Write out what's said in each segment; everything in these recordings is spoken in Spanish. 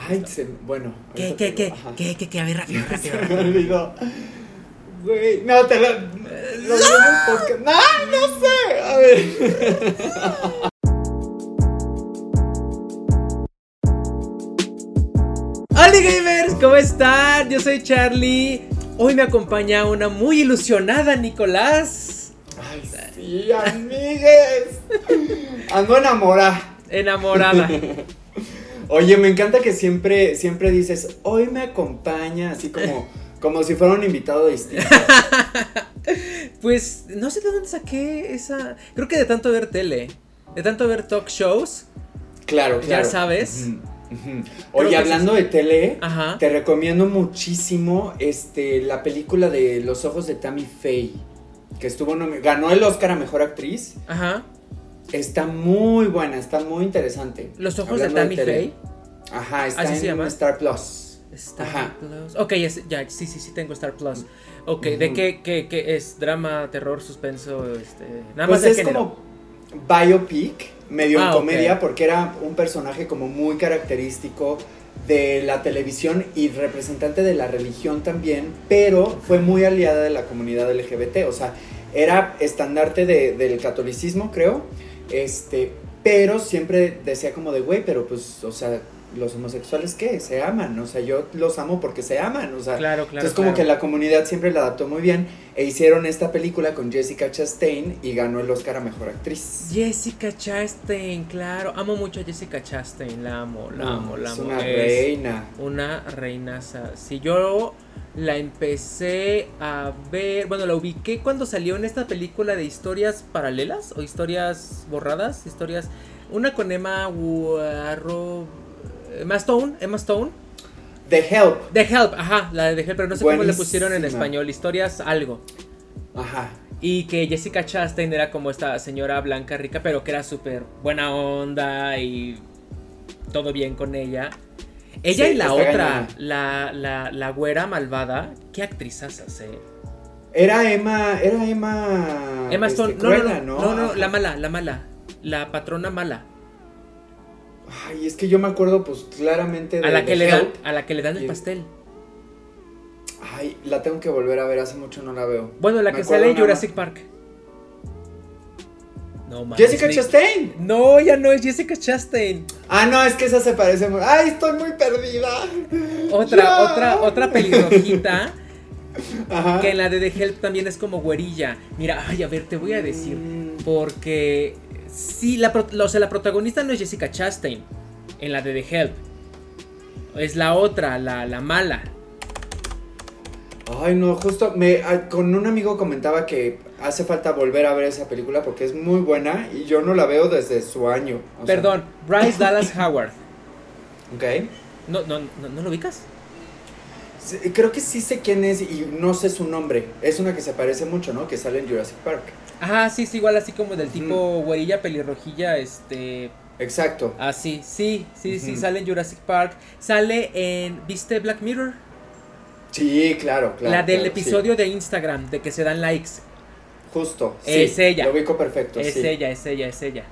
Ay, se, bueno. ¿Qué, qué, qué, qué, qué, qué? A ver, rápido, rápido. Se me olvidó. Güey, no, te lo. Lo digo en el podcast. No, no sé. A ver. Hola gamers, ¿cómo están? Yo soy Charlie. Hoy me acompaña una muy ilusionada Nicolás. Ay, sí, amigues. Ando enamorada. Enamorada. Oye, me encanta que siempre, siempre dices, hoy me acompaña, así como, como si fuera un invitado distinto. Pues no sé de dónde saqué esa. Creo que de tanto ver tele, de tanto ver talk shows. Claro, Ya claro. sabes. Ujú. Creo Oye, hablando de tele, Ajá. te recomiendo muchísimo este, la película de Los ojos de Tammy Faye, que estuvo ganó el Oscar a Mejor Actriz. Ajá. Está muy buena, está muy interesante. Los ojos Hablando de Tammy. Faye. Ajá, está ¿Así en se llama? Star Plus. Star Ajá. Plus. Ok, es- ya, sí, sí, sí, tengo Star Plus. Ok, ¿de qué, qué, qué es? ¿Drama, terror, suspenso? Este, nada Pues más es género. como biopic, medio Ah, en comedia, porque era un personaje como muy característico de la televisión y representante de la religión también, pero fue muy aliada de la comunidad LGBT, o sea, era estandarte de- del catolicismo, creo, este, pero siempre decía como de, güey, pero pues, o sea, los homosexuales, ¿qué? Se aman, o sea, yo los amo porque se aman, o sea, Claro, claro. entonces como claro. que la comunidad siempre la adaptó muy bien e hicieron esta película con Jessica Chastain y ganó el Oscar a Mejor Actriz. Jessica Chastain, claro. Amo mucho a Jessica Chastain. La amo, la No, amo, la es amo. una Es reina. Una reinaza. Si yo la empecé a ver, bueno, la ubiqué cuando salió en esta película de historias paralelas o historias borradas, historias. Una con Emma Warro. Emma Stone, Emma Stone. The Help. The Help, ajá, la de The Help, pero no sé cómo le pusieron en español. Historias algo. Ajá. Y que Jessica Chastain era como esta señora blanca rica, pero que era súper buena onda y todo bien con ella. Ella Sí, y la otra, la, la, la güera malvada, qué actrizazas, eh. Era Emma, era Emma. Emma este, Stone, no, no, no, no, no, Ajá. la mala, la mala, la patrona mala, Ay, es que yo me acuerdo, pues claramente de a la que le dan, a la que le dan el pastel. Ay, la tengo que volver a ver, hace mucho no la veo. Bueno, la Me que sale en Jurassic Park. No mames. Jessica Nick. Chastain. No, ya no es Jessica Chastain. Ah, no, es que esa se parece. mu- Ay, estoy muy perdida. Otra, otra, otra pelirrojita. Ajá. Que en la de The Help también es como güerilla. Mira, ay, a ver, te voy a decir. Mm. Porque sí, la, o sea, la protagonista no es Jessica Chastain en la de The Help. Es la otra, la, la mala. Ay, no, justo me, ah, con un amigo comentaba que hace falta volver a ver esa película porque es muy buena y yo no la veo desde su año. o sea, Perdón, Bryce Dallas Howard. ok. No, no, no, ¿no lo ubicas? Sí, Creo que sí sé quién es y no sé su nombre. Es una que se parece mucho, ¿no? Que sale en Jurassic Park. Ajá, sí, es igual así como del tipo güerilla, pelirrojilla, este... Exacto. Así, sí, sí, sí, Ujú. sale en Jurassic Park. Sale en... ¿Viste Black Mirror? Sí, claro, claro. la del claro, episodio de Instagram, de que se dan likes. sí. Justo. sí, Es ella. Lo ubico perfecto, Es sí. ella, es ella, es ella.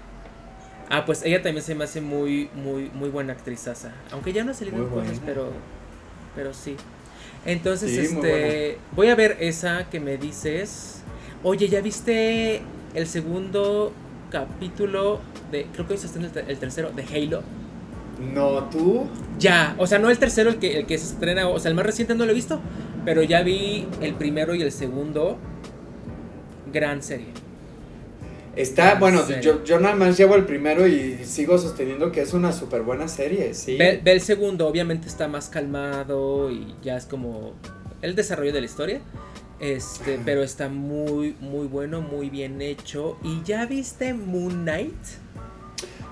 Ah, pues ella también se me hace muy, muy, muy buena actrizaza. Aunque ya no ha salido en cosas, pero, pero sí. Entonces, Sí, este, voy a ver esa que me dices. Oye, ¿ya viste el segundo capítulo de, creo que hoy se está en el, te- el tercero, de Halo? No, tú. Ya, o sea, no el tercero, el que, el que se estrena, o sea, el más reciente no lo he visto, pero ya vi el primero y el segundo. Gran serie. Está, ¿En bueno, yo, yo nada más llevo el primero y sigo sosteniendo que es una súper buena serie, sí. Ve, ve el segundo, obviamente está más calmado y ya es como el desarrollo de la historia. Este, pero está muy, muy bueno, muy bien hecho. ¿Y ya viste Moon Knight?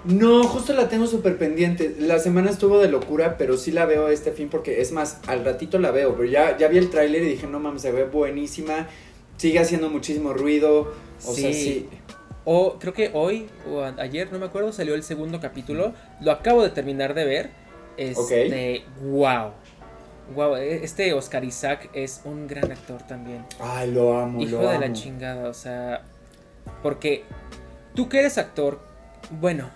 No, justo la tengo súper pendiente. La semana estuvo de locura, pero sí la veo este fin porque es más, al ratito la veo, pero ya, ya vi el tráiler y dije, no mames, se ve buenísima. Sigue haciendo muchísimo ruido. O sea, Sí. sí. O creo que hoy o ayer, no me acuerdo, salió el segundo capítulo. Lo acabo de terminar de ver. Este, wow. Wow, este Oscar Isaac es un gran actor también. Ay, lo amo, Hijo lo de amo. la chingada, o sea, porque tú que eres actor, bueno,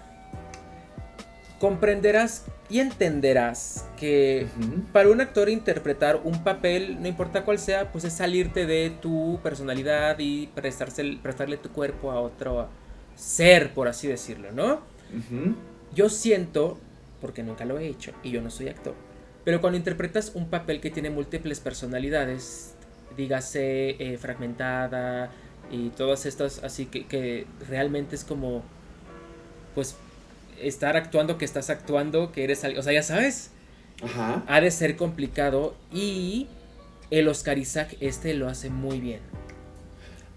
comprenderás y entenderás que para un actor interpretar un papel, no importa cuál sea, pues es salirte de tu personalidad y prestarse, prestarle tu cuerpo a otro ser, por así decirlo, ¿no? Yo siento, porque nunca lo he hecho y yo no soy actor, pero cuando interpretas un papel que tiene múltiples personalidades, dígase eh, fragmentada y todas estas, así que, que realmente es como, pues estar actuando que estás actuando, que eres alguien, o sea, ya sabes. Ajá. Ha de ser complicado y el Oscar Isaac este lo hace muy bien.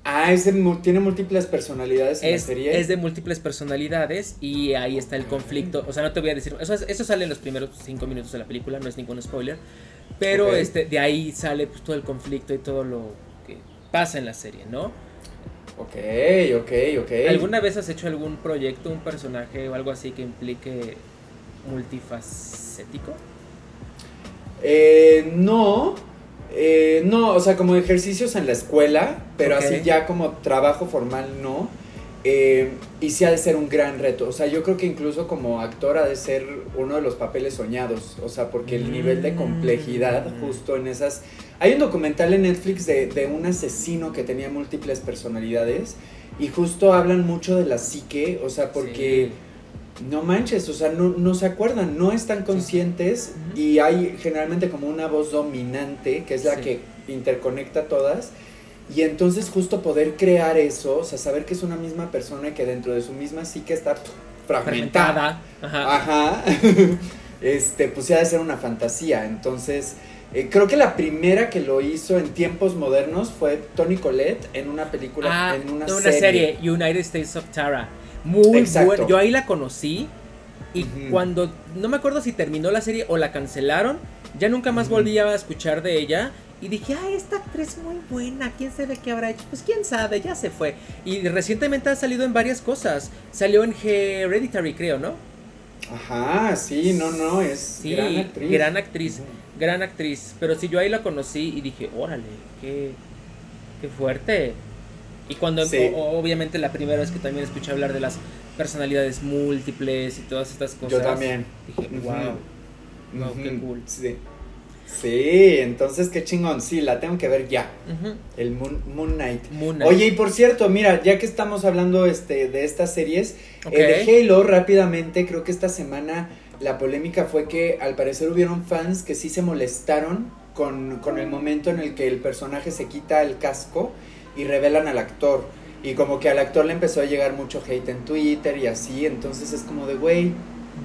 Ah, es tiene múltiples personalidades en es, la serie. Es de múltiples personalidades y ahí está el conflicto. O sea, no te voy a decir. Eso, eso sale en los primeros cinco minutos de la película, no es ningún spoiler. Pero este, de ahí sale pues, todo el conflicto y todo lo que pasa en la serie, ¿no? Ok, ok, ok. ¿Alguna vez has hecho algún proyecto, un personaje o algo así que implique multifacético? Eh, no, eh, no, o sea, como ejercicios en la escuela, pero así ya como trabajo formal no. Eh, y sí ha de ser un gran reto. O sea, yo creo que incluso como actor ha de ser uno de los papeles soñados. O sea, porque el nivel de complejidad mm. justo en esas... Hay un documental en Netflix de, un asesino que tenía múltiples personalidades y justo hablan mucho de la psique, o sea, porque... No manches, o sea, no, se acuerdan, no están conscientes y hay generalmente como una voz dominante que es la que interconecta todas y entonces justo poder crear eso, o sea, saber que es una misma persona y que dentro de su misma psique está fragmentada. Ajá. Ajá. este, pues ya de ser una fantasía. Entonces, eh, creo que la primera que lo hizo en tiempos modernos fue Tony Collette en una película, ah, en una, una serie. United States of Tara. Muy buena. Yo ahí la conocí y cuando, no me acuerdo si terminó la serie o la cancelaron, ya nunca más volví a escuchar de ella. Y dije, ah, esta actriz muy buena, ¿quién sabe qué habrá hecho? Pues quién sabe, ya se fue. Y recientemente ha salido en varias cosas. Salió en Hereditary, creo, ¿no? Ajá, sí, no, no, es gran actriz. Gran actriz, gran actriz. Pero sí, yo ahí la conocí y dije, órale, qué, qué fuerte. Y cuando, obviamente, la primera vez que también escuché hablar de las personalidades múltiples y todas estas cosas. Yo también. Dije, wow, wow, qué cool. Sí. Sí, entonces qué chingón, sí, la tengo que ver ya. El Moon, Knight. Oye, y por cierto, mira, ya que estamos hablando este, de estas series, eh, de Halo rápidamente, creo que esta semana la polémica fue que al parecer hubieron fans que sí se molestaron con, con el momento en el que el personaje se quita el casco y revelan al actor. Y como que al actor le empezó a llegar mucho hate en Twitter y así, entonces es como de, güey,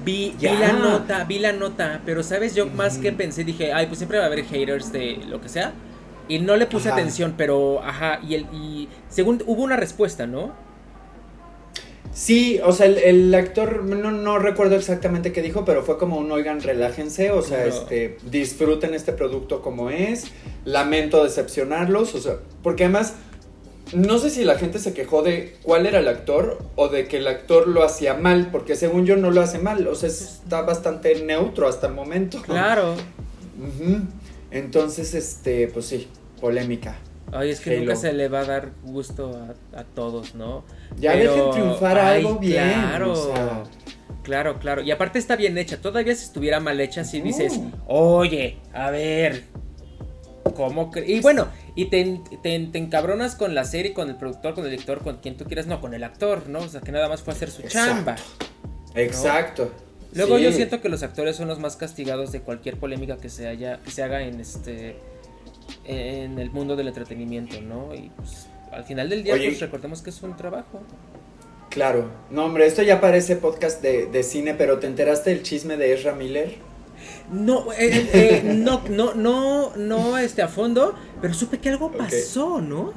Vi, la nota, vi la nota, pero sabes, yo más que pensé, dije, ay, pues siempre va a haber haters de lo que sea. Y no le puse atención, pero, ajá, y, el, y según hubo una respuesta, ¿no? Sí, o sea, el, actor, no, no, recuerdo exactamente qué dijo, pero fue como un, oigan, relájense, o sea, este, disfruten este producto como es, lamento decepcionarlos, o sea, porque además no sé si la gente se quejó de cuál era el actor o de que el actor lo hacía mal, porque según yo no lo hace mal, o sea, está bastante neutro hasta el momento. Claro. Entonces, este, pues sí, polémica. Ay, es que nunca se le va a dar gusto a, todos, ¿no? Ya dejen triunfar algo bien. Claro. Claro, claro. Y aparte está bien hecha. Todavía si estuviera mal hecha, si dices, oye, a ver, ¿cómo Y bueno, y te, te, encabronas con la serie, con el productor, con el director, con quien tú quieras, no, con el actor, ¿no? O sea, que nada más fue hacer su chamba. Exacto. Luego yo siento que los actores son los más castigados de cualquier polémica que se haya, que se haga en este en el mundo del entretenimiento, ¿no? Y pues al final del día pues recordemos que es un trabajo. Claro. No, hombre, esto ya parece podcast de, de cine, pero ¿te enteraste del chisme de Ezra Miller? No, eh, eh, eh, no, no, no, no, este, a fondo, pero supe que algo pasó, ¿no?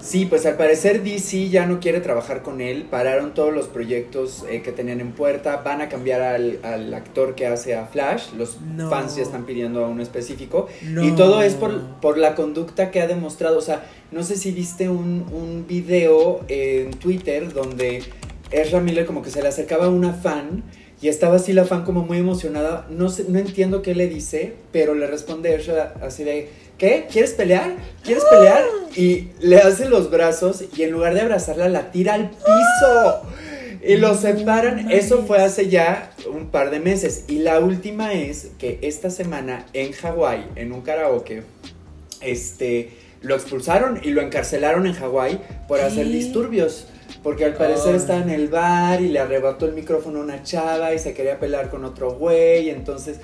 Sí, pues al parecer DC ya no quiere trabajar con él, pararon todos los proyectos que tenían en puerta, van a cambiar al, actor que hace a Flash, los fans ya están pidiendo a uno específico, y todo es por, por, la conducta que ha demostrado, o sea, no sé si viste un, un video en Twitter donde Ezra Miller como que se le acercaba a una fan, y estaba así la fan como muy emocionada. No, sé, no entiendo qué le dice, pero le responde ella así de, ¿qué? ¿Quieres pelear? ¿Quieres pelear? Y le hace los brazos y en lugar de abrazarla la tira al piso. Y los separan, eso fue hace ya un par de meses. Y la última es que esta semana en Hawái, en un karaoke, este, lo expulsaron y lo encarcelaron en Hawái por hacer disturbios. Porque al parecer estaba en el bar y le arrebató el micrófono a una chava y se quería pelear con otro güey. Entonces,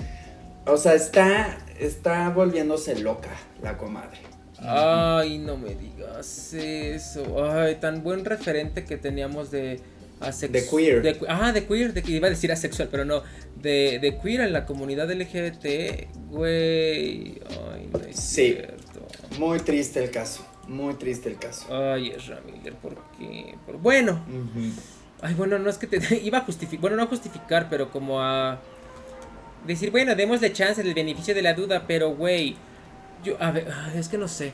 o sea, está, está volviéndose loca la comadre. Ay, no me digas eso. Ay, tan buen referente que teníamos de de queer. ah, de queer, de que iba a decir asexual, pero no. De, de queer en la comunidad LGBT, güey. Ay, no es sí. Cierto. Muy triste el caso. Muy triste el caso. Ay, es Ramiller, ¿por qué? bueno. Ay, bueno, no es que te iba a justificar, bueno, no a justificar, pero como a decir, bueno, démosle chance del beneficio de la duda, pero güey, yo, a ver, es que no sé.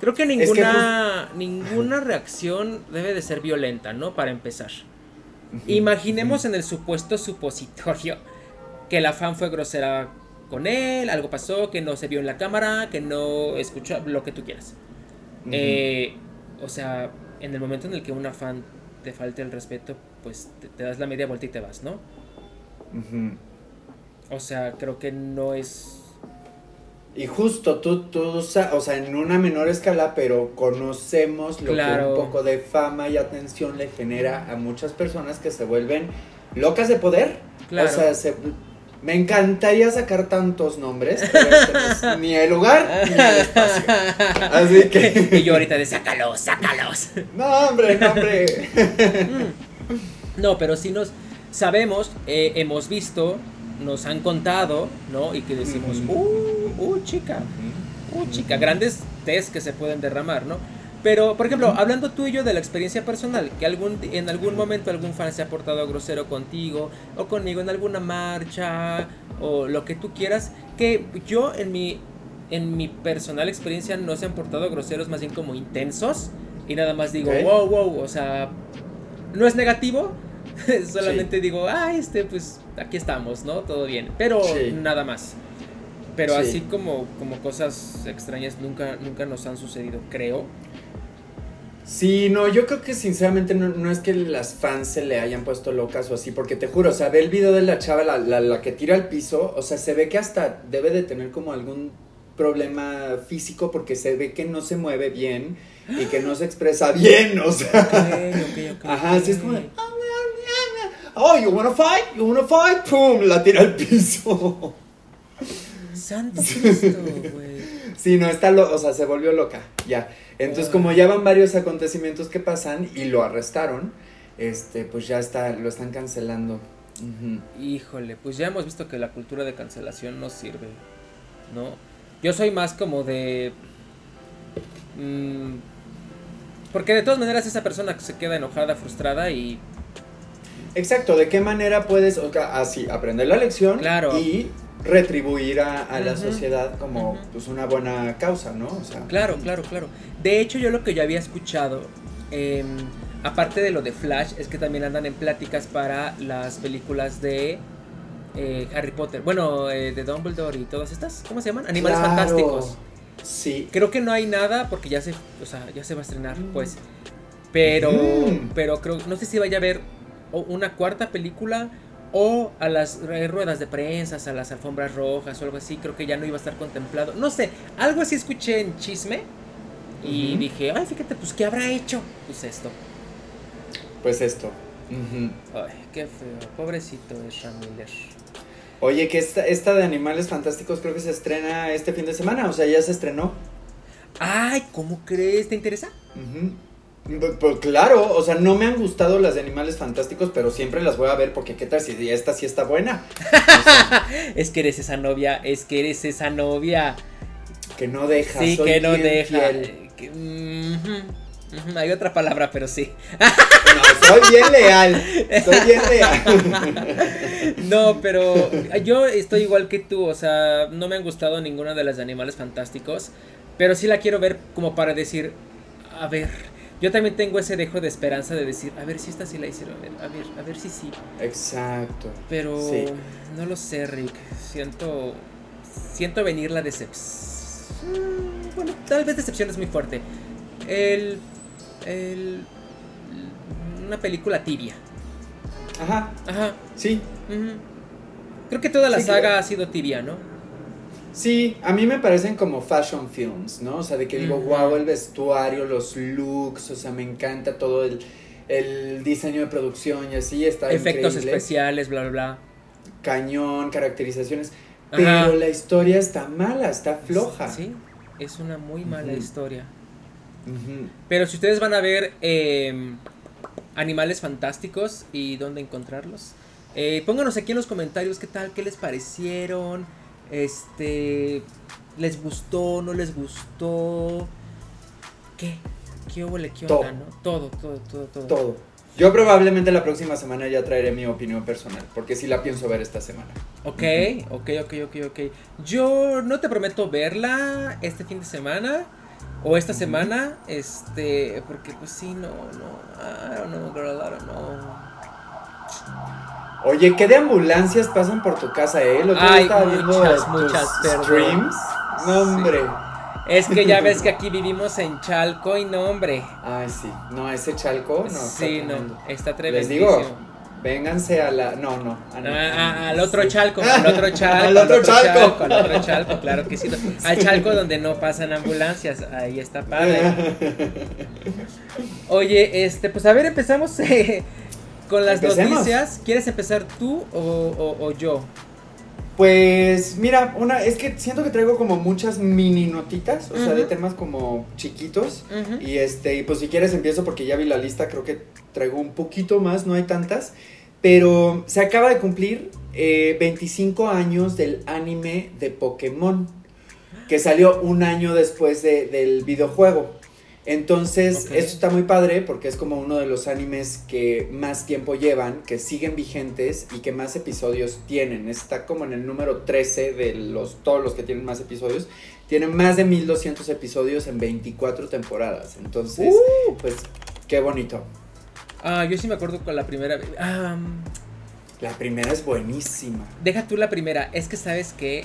Creo que ninguna, ninguna reacción debe de ser violenta, ¿no? Para empezar. Imaginemos en el supuesto supositorio que la fan fue grosera con él, algo pasó, que no se vio en la cámara, que no escuchó, lo que tú quieras. Eh, o sea, en el momento en el que una fan te falte el respeto, pues te, das la media vuelta y te vas, ¿no? O sea, creo que no es... Y justo tú, tú, o sea, en una menor escala, pero conocemos lo que un poco de fama y atención le genera a muchas personas que se vuelven locas de poder. Claro. O sea, se, me encantaría sacar tantos nombres, pero este ni el lugar ni el espacio. Así que. Y yo ahorita de sácalos, sácalos. No, hombre, no, hombre. No, pero si nos sabemos, eh, hemos visto, nos han contado, ¿no? Y que decimos, uh, uh, chica, uh, chica, grandes test que se pueden derramar, ¿no? Pero, por ejemplo, hablando tú y yo de la experiencia personal, que algún, en algún momento algún fan se ha portado grosero contigo o conmigo en alguna marcha o lo que tú quieras, que yo en mi, en mi personal experiencia no se han portado groseros, más bien como intensos y nada más digo, wow, wow, o sea, no es negativo, solamente digo, ah, este, pues aquí estamos, ¿no? Todo bien, pero nada más. Pero así como, como cosas extrañas nunca, nunca nos han sucedido, creo. Sí, no, yo creo que sinceramente no, es que las fans se le hayan puesto locas o así, porque te juro, o sea, ve el video de la chava, la, la, que tira al piso, o sea, se ve que hasta debe de tener como algún problema físico porque se ve que no se mueve bien y que no se expresa bien, o sea. Ajá, así es como Oh, you wanna fight, you wanna fight, pum, la tira al piso. Santo Cristo, güey. Sí, no, está lo, o sea, se volvió loca, ya. Entonces, como ya van varios acontecimientos que pasan y lo arrestaron, este, pues ya está, lo están cancelando. Híjole, pues ya hemos visto que la cultura de cancelación no sirve, ¿no? Yo soy más como de... Mm, porque de todas maneras esa persona se queda enojada, frustrada y... Exacto, ¿de qué manera puedes, así, aprender la lección claro. y retribuir a, la sociedad como pues una buena causa, ¿no? O sea, claro, claro, claro. De hecho, yo lo que yo había escuchado, em, aparte de lo de Flash, es que también andan en pláticas para las películas de eh, Harry Potter. Bueno, eh, de Dumbledore y todas estas, ¿cómo se llaman? Animales Fantásticos. Sí. Creo que no hay nada porque ya se, o sea, ya se va a estrenar, mm. pues. Pero, pero creo, no sé si vaya a haber una cuarta película o a las ruedas de prensa, a las alfombras rojas o algo así, creo que ya no iba a estar contemplado. No sé, algo así escuché en chisme y dije, ay, fíjate, pues, ¿qué habrá hecho? Pues esto. Pues esto. Ay, qué feo, pobrecito de Miller. Oye, que esta, esta de Animales Fantásticos creo que se estrena este fin de semana, o sea, ya se estrenó. Ay, ¿cómo crees? ¿Te interesa? Pues, pues, claro, o sea, no me han gustado las de animales fantásticos, pero siempre las voy a ver porque qué tal si esta sí está buena. es que eres esa novia, es que eres esa novia. Que no deja. Sí, que no deja. hay otra palabra, pero sí. no, soy bien leal. Soy bien leal. no, pero yo estoy igual que tú, o sea, no me han gustado ninguna de las de animales fantásticos, pero sí la quiero ver como para decir, a ver yo también tengo ese dejo de esperanza de decir, a ver si esta sí la hicieron, a ver, a ver si sí. Exacto. Pero no lo sé, Rick. Siento siento venir la decepción. Bueno, tal vez decepción es muy fuerte. El el una película tibia. Ajá. Ajá. Sí. ujú. Creo que toda la Sí, saga ha sido tibia, ¿no? Sí, a mí me parecen como fashion films, ¿no? O sea, de que digo, wow, el vestuario, los looks, o sea, me encanta todo el, el diseño de producción y así, está Efectos increíble. especiales, bla, bla, bla. Cañón, caracterizaciones. Ajá. Pero la historia está mala, está floja. Sí, es una muy mala historia. Pero si ustedes van a ver eh, Animales Fantásticos y dónde encontrarlos, eh, pónganos aquí en los comentarios qué tal, qué les parecieron, este, les gustó, no les gustó, qué, qué hubo, qué Todo. onda, ¿no? Todo, todo, todo, todo. Todo. Yo probablemente la próxima semana ya traeré mi opinión personal, porque sí la pienso ver esta semana. Ok, ok, ok, ok, ok. Yo no te prometo verla este fin de semana o esta semana, este, porque pues sí, no, no, I don't know, girl, I don't know. Oye, ¿qué de ambulancias pasan por tu casa, eh? Otro día Ay, estaba viendo muchas, muchas, perdón. streams. No, hombre. Es que ya ves que aquí vivimos en Chalco y no, hombre. Ay, sí. No, ese chalco, no. está sí, tremendo. no, está Les tremendísimo. digo, vénganse a la. No, no. a- Ah, ah, al otro sí. Chalco, al otro Chalco, Al otro Chalco. al otro Chalco, claro que sí. Al Chalco donde no pasan ambulancias, ahí está padre. Oye, este, pues a ver, empezamos eh, con las Empecemos. noticias. ¿Quieres empezar tú o, o- o yo? Pues mira, una, es que siento que traigo como muchas mini notitas, o sea, de temas como chiquitos. Y este, y pues si quieres empiezo porque ya vi la lista, creo que traigo un poquito más, no hay tantas. Pero se acaba de cumplir eh, 25 años del anime de Pokémon, que salió un año después de- del videojuego. Entonces, esto está muy padre porque es como uno de los animes que más tiempo llevan, que siguen vigentes y que más episodios tienen. Está como en el número 13 de los, todos los que tienen más episodios. Tienen más de 1200 episodios en 24 temporadas. Entonces, Uh. pues, qué bonito. Ah, yo sí me acuerdo con la primera La primera es buenísima. deja tú la primera. Es que sabes que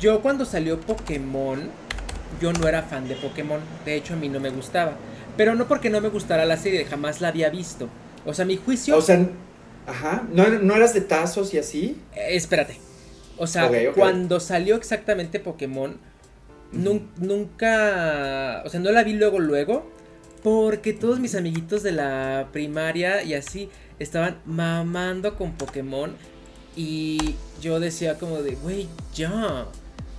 yo cuando salió Pokémon, yo no era fan de Pokémon. De hecho, a mí no me gustaba. Pero no porque no me gustara la serie, jamás la había visto. O sea, mi juicio. O sea, ajá, ¿no, no eras de tazos y así? Eh, espérate. O sea, cuando salió exactamente Pokémon, nun- nunca. O sea, no la vi luego, luego. Porque todos mis amiguitos de la primaria y así estaban mamando con Pokémon. Y yo decía como de, güey, ya.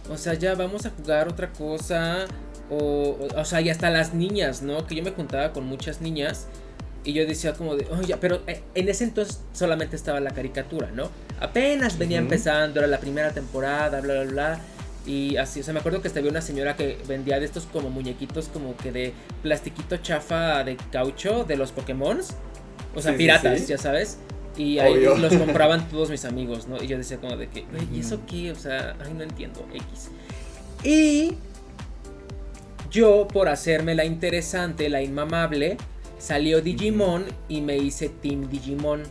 O sea, ya vamos a jugar otra cosa. O, o, o sea, y hasta las niñas, ¿no? Que yo me juntaba con muchas niñas. Y yo decía como de, oye, pero eh, en ese entonces solamente estaba la caricatura, ¿no? Apenas venía empezando, era la primera temporada, bla, bla, bla. Y así, o sea, me acuerdo que hasta había una señora que vendía de estos como muñequitos como que de plastiquito chafa de caucho de los Pokémon. O sea, Sí, sí, piratas, sí. ya sabes. Y ahí Obvio. los compraban todos mis amigos, ¿no? Y yo decía como de que, "Güey, ¿y eso qué? O sea, ay, no entiendo, X. Y yo, por hacerme la interesante, la inmamable, salió Digimon y me hice Team Digimon.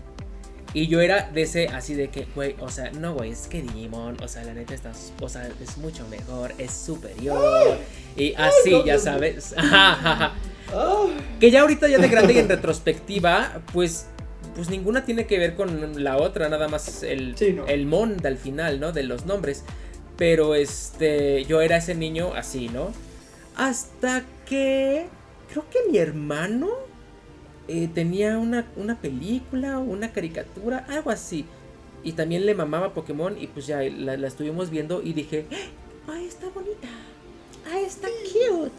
Y yo era de ese así de que, güey, o sea, no, güey, es que Digimon, o sea, la neta está, o sea, es mucho mejor, es superior. Y así, ya sabes. Que ya ahorita ya de grande y en retrospectiva, pues pues ninguna tiene que ver con la otra, nada más el, Sí, no. el mon del final, ¿no? De los nombres. Pero este, yo era ese niño así, ¿no? Hasta que creo que mi hermano eh, tenía una, una película o una caricatura, algo así. Y también le mamaba Pokémon y pues ya la, la estuvimos viendo y dije, ay, está bonita, ay, está cute,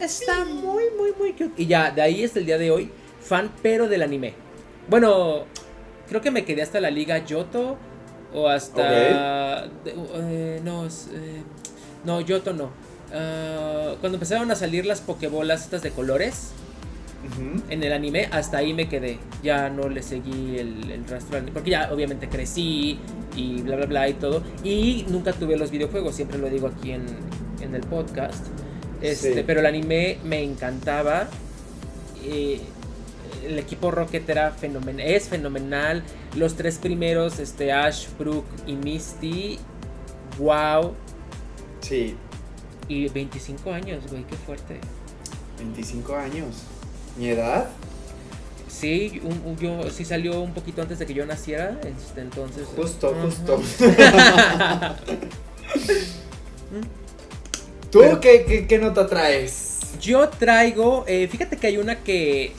está muy, muy, muy cute. Y ya, de ahí hasta el día de hoy, fan pero del anime. Bueno, creo que me quedé hasta la liga Yoto o hasta... eh, no, eh, no, Yoto no. Ah, cuando empezaron a salir las pokebolas estas de colores en el anime, hasta ahí me quedé. Ya no le seguí el, el rastro anime, porque ya obviamente crecí y bla bla bla y todo. Y nunca tuve los videojuegos, siempre lo digo aquí en, en el podcast. Este, Sí. Pero el anime me encantaba. Eh, el equipo Rocket era fenomen es fenomenal. Los tres primeros, este, Ash, Brooke y Misty. Wow. Sí, Y 25 años, güey, qué fuerte. 25 años. ¿Mi edad? Sí, un- yo sí salió un poquito antes de que yo naciera, este, entonces. Justo, Ajá. justo. ¿Tú Pero- qué, qué- qué nota traes? Yo traigo, eh, fíjate que hay una que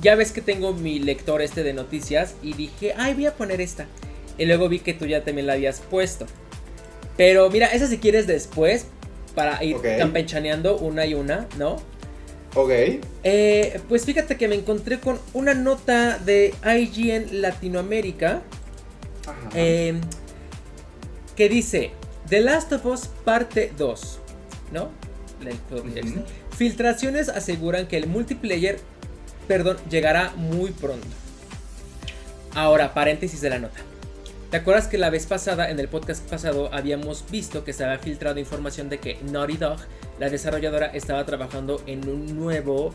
ya ves que tengo mi lector este de noticias y dije, ay, voy a poner esta. Y luego vi que tú ya también la habías puesto. Pero mira, esa si quieres después, para ir Ok. campechaneando una y una, ¿no? Ok. Eh, pues fíjate que me encontré con una nota de IGN Latinoamérica Ajá. eh, que dice The Last of Us parte 2, ¿no? Filtraciones aseguran que el multiplayer, perdón, llegará muy pronto. Ahora, paréntesis de la nota. ¿Te acuerdas que la vez pasada, en el podcast pasado, habíamos visto que se había filtrado información de que Naughty Dog, la desarrolladora, estaba trabajando en un nuevo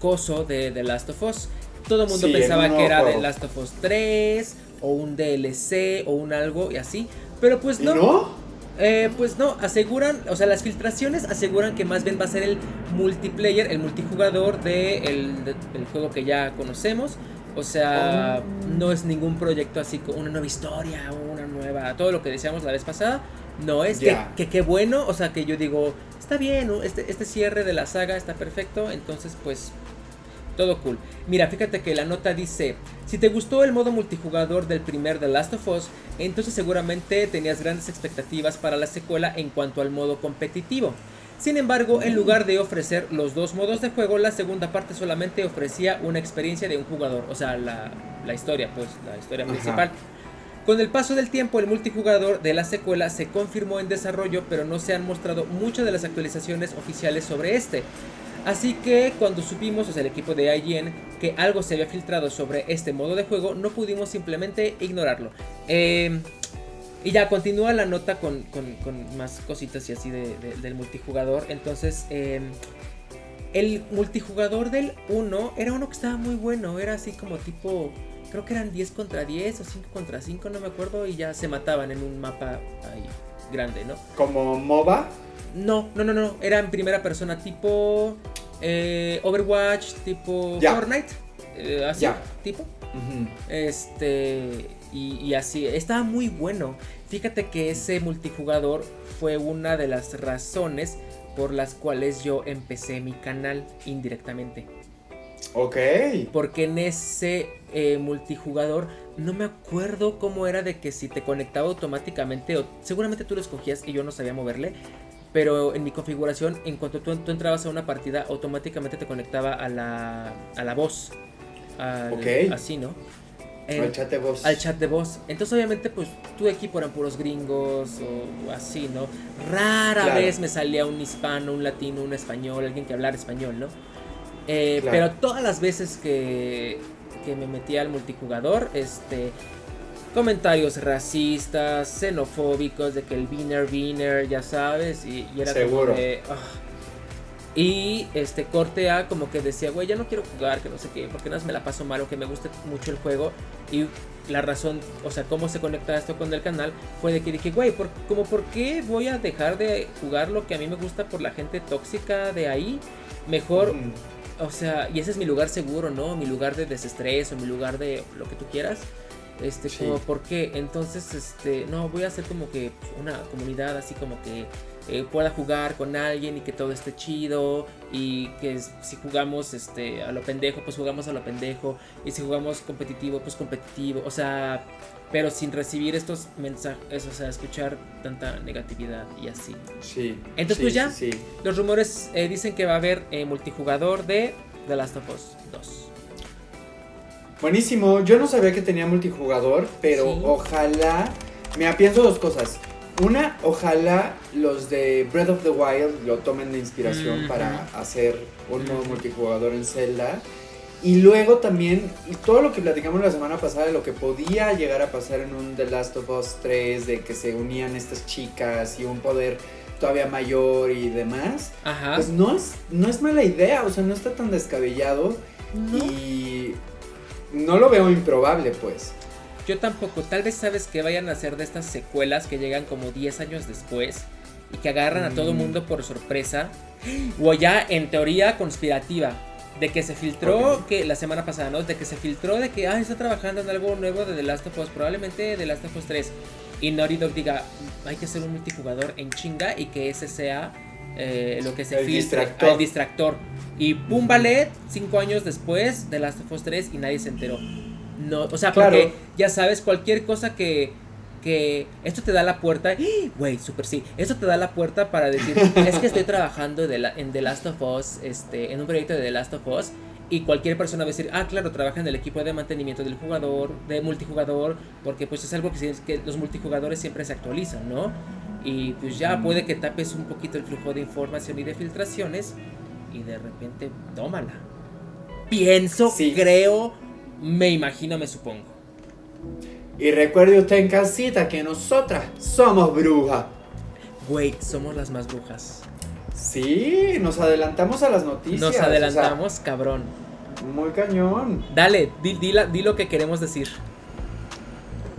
coso de The Last of Us? Todo el mundo Sí, pensaba que era The. Last of Us 3 o un DLC o un algo y así. Pero pues ¿Y no. Eh, pues no, aseguran, o sea, las filtraciones aseguran que más bien va a ser el multiplayer, el multijugador de el, de- del juego que ya conocemos. O sea, Oh. no es ningún proyecto así como una nueva historia, una nueva, todo lo que decíamos la vez pasada. No es que, que qué bueno, o sea, que yo digo, está bien, este, este cierre de la saga está perfecto, entonces pues todo cool. Mira, fíjate que la nota dice, si te gustó el modo multijugador del primer The Last of Us, entonces seguramente tenías grandes expectativas para la secuela en cuanto al modo competitivo. Sin embargo, en lugar de ofrecer los dos modos de juego, la segunda parte solamente ofrecía una experiencia de un jugador, o sea, la, la historia, pues, la historia Ajá. principal. Con el paso del tiempo, el multijugador de la secuela se confirmó en desarrollo, pero no se han mostrado muchas de las actualizaciones oficiales sobre este. Así que cuando supimos, o sea, el equipo de IGN, que algo se había filtrado sobre este modo de juego, no pudimos simplemente ignorarlo. Eh, y ya continúa la nota con, con- más cositas y así de- de- del multijugador. Entonces, eh, el multijugador del 1 era uno que estaba muy bueno. Era así como tipo, creo que eran 10 contra 10 o 5 contra 5, no me acuerdo. Y ya se mataban en un mapa ahí grande, ¿no? Como MOBA. No, no, no, no. Era en primera persona, tipo eh, Overwatch, tipo Ya. Fortnite. eh, así, Ya. tipo. Este. Y, y así. Estaba muy bueno. Fíjate que ese multijugador fue una de las razones por las cuales yo empecé mi canal indirectamente. Ok. Porque en ese eh, multijugador no me acuerdo cómo era de que si te conectaba automáticamente o seguramente tú lo escogías y yo no sabía moverle. Pero en mi configuración, en cuanto tú, tú entrabas a una partida, automáticamente te conectaba a la, a la voz. Al- Ok. Así, ¿no? Al En- chat de voz. al chat de voz. Entonces, obviamente, pues tu equipo eran puros gringos o así, ¿no? Rara Claro. vez me salía un hispano, un latino, un español, alguien que hablara español, ¿no? Eh, Claro. Pero todas las veces que, que me metía al multijugador, este. Comentarios racistas, xenofóbicos, de que el winner, winner, ya sabes, y, y era Seguro. como de. "Ah". Y este corte A como que decía, güey, ya no quiero jugar, que no sé qué, porque nada más me la paso mal o que me guste mucho el juego. Y la razón, o sea, cómo se conecta esto con el canal, fue de que dije, güey, por, como por qué voy a dejar de jugar lo que a mí me gusta por la gente tóxica de ahí. Mejor, Ujú. o sea, y ese es mi lugar seguro, ¿no? Mi lugar de desestrés o mi lugar de lo que tú quieras. Este, Sí. como, ¿por qué? Entonces, este, no, voy a hacer como que una comunidad así como que eh, pueda jugar con alguien y que todo esté chido y que si jugamos este a lo pendejo, pues jugamos a lo pendejo y si jugamos competitivo, pues competitivo, o sea, pero sin recibir estos mensajes, o sea, escuchar tanta negatividad y así. Sí. Entonces, sí, pues ya. Sí, sí. Los rumores eh, dicen que va a haber eh, multijugador de The Last of Us 2. Buenísimo. Yo no sabía que tenía multijugador, pero Sí. ojalá. Mira, pienso dos cosas. Una, ojalá los de Breath of the Wild lo tomen de inspiración para hacer un Ujú. multijugador en Zelda. Y luego también todo lo que platicamos la semana pasada de lo que podía llegar a pasar en un The Last of Us 3, de que se unían estas chicas y un poder todavía mayor y demás. Ajá. Pues no es, no es mala idea, o sea, no está tan descabellado No. y no lo veo improbable, pues. Yo tampoco. Tal vez sabes que vayan a ser de estas secuelas que llegan como 10 años después y que agarran a todo Mm. mundo por sorpresa. O ya en teoría conspirativa. De que se filtró, que la semana pasada, ¿no? De que se filtró de que, ah, está trabajando en algo nuevo de The Last of Us, probablemente The Last of Us 3. Y Naughty Dog diga, hay que hacer un multijugador en chinga y que ese sea eh, lo que se El filtre, distractor. el distractor. Y pum, vale, cinco años después The Last of Us 3 y nadie se enteró. No, o sea, Claro. porque ya sabes, cualquier cosa que, que esto te da la puerta, ¡ih! güey, super sí, esto te da la puerta para decir, es que estoy trabajando de la- en The Last of Us, este, en un proyecto de The Last of Us, y cualquier persona va a decir, ah, claro, trabaja en el equipo de mantenimiento del jugador, de multijugador, porque pues es algo que, que los multijugadores siempre se actualizan, ¿no? Y pues ya puede que tapes un poquito el flujo de información y de filtraciones, y de repente, tómala. Pienso, Sí. creo, me imagino, me supongo. Y recuerde usted en casita que nosotras somos brujas. Güey, somos las más brujas. Sí, nos adelantamos a las noticias. Nos o sea, adelantamos, cabrón. muy cañón. Dale, di, di la- di lo que queremos decir.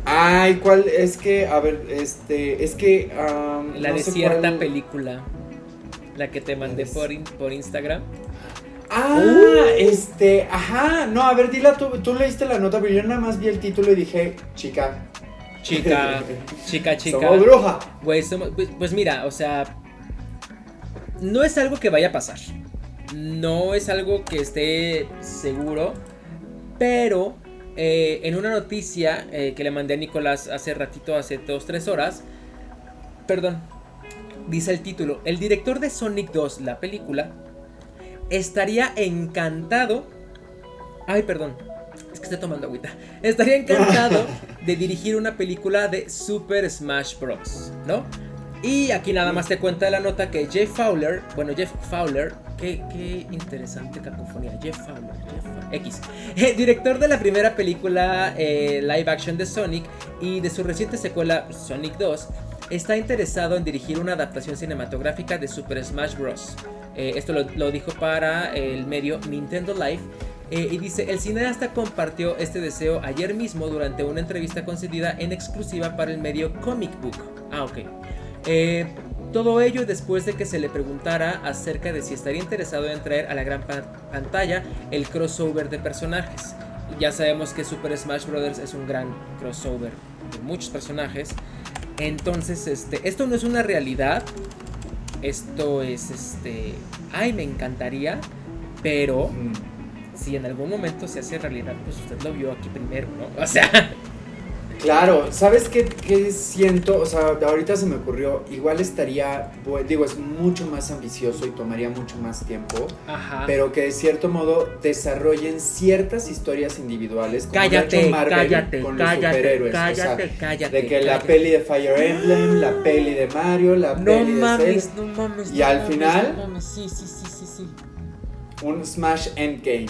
Ay, ¿cuál? Es que, a ver, este, es que... am, La no de cierta cuál- película. La que te mandé por, in- por Instagram. Ah, Uh. este, ajá, no, a ver, dila tú, tú leíste la nota, pero yo nada más vi el título y dije, chica, Chica, chica, chica. somos bruja. Güey, somos- pues, pues mira, o sea, no es algo que vaya a pasar. No es algo que esté seguro. Pero eh, en una noticia eh, que le mandé a Nicolás hace ratito, hace dos, tres horas. Perdón. Dice el título. El director de Sonic 2, la película, estaría encantado. Ay, perdón. Es que estoy tomando agüita. Estaría encantado de dirigir una película de Super Smash Bros. ¿No? Y aquí nada más te cuenta la nota que Jeff Fowler, bueno, Jeff Fowler, qué, qué interesante cacofonía, Jeff Fowler, Jeff Fowler, X, director de la primera película eh, live action de Sonic y de su reciente secuela Sonic 2, está interesado en dirigir una adaptación cinematográfica de Super Smash Bros. Eh, esto lo, dijo para el medio Nintendo Live. eh, y dice, el cineasta compartió este deseo ayer mismo durante una entrevista concedida en exclusiva para el medio Comic Book. Ah, ok. Eh, todo ello después de que se le preguntara acerca de si estaría interesado en traer a la gran pa- pantalla el crossover de personajes. Ya sabemos que Super Smash Bros. es un gran crossover de muchos personajes. Entonces, este, esto no es una realidad. Esto es este. Ay, me encantaría. Pero Mm. si en algún momento se hace realidad, pues usted lo vio aquí primero, ¿no? O sea. Claro, ¿sabes qué, qué siento? O sea, ahorita se me ocurrió, igual estaría, digo, es mucho más ambicioso y tomaría mucho más tiempo, Ajá. pero que de cierto modo desarrollen ciertas historias individuales, como cállate, hecho Marvel cállate, con los superhéroes. cállate, o sea, cállate. de que la peli de Fire Emblem, la peli de Mario, la No peli de mames, Zelda, no mames. Y no al mames, final- no mames, Sí, sí, sí, sí, sí. un Smash Endgame.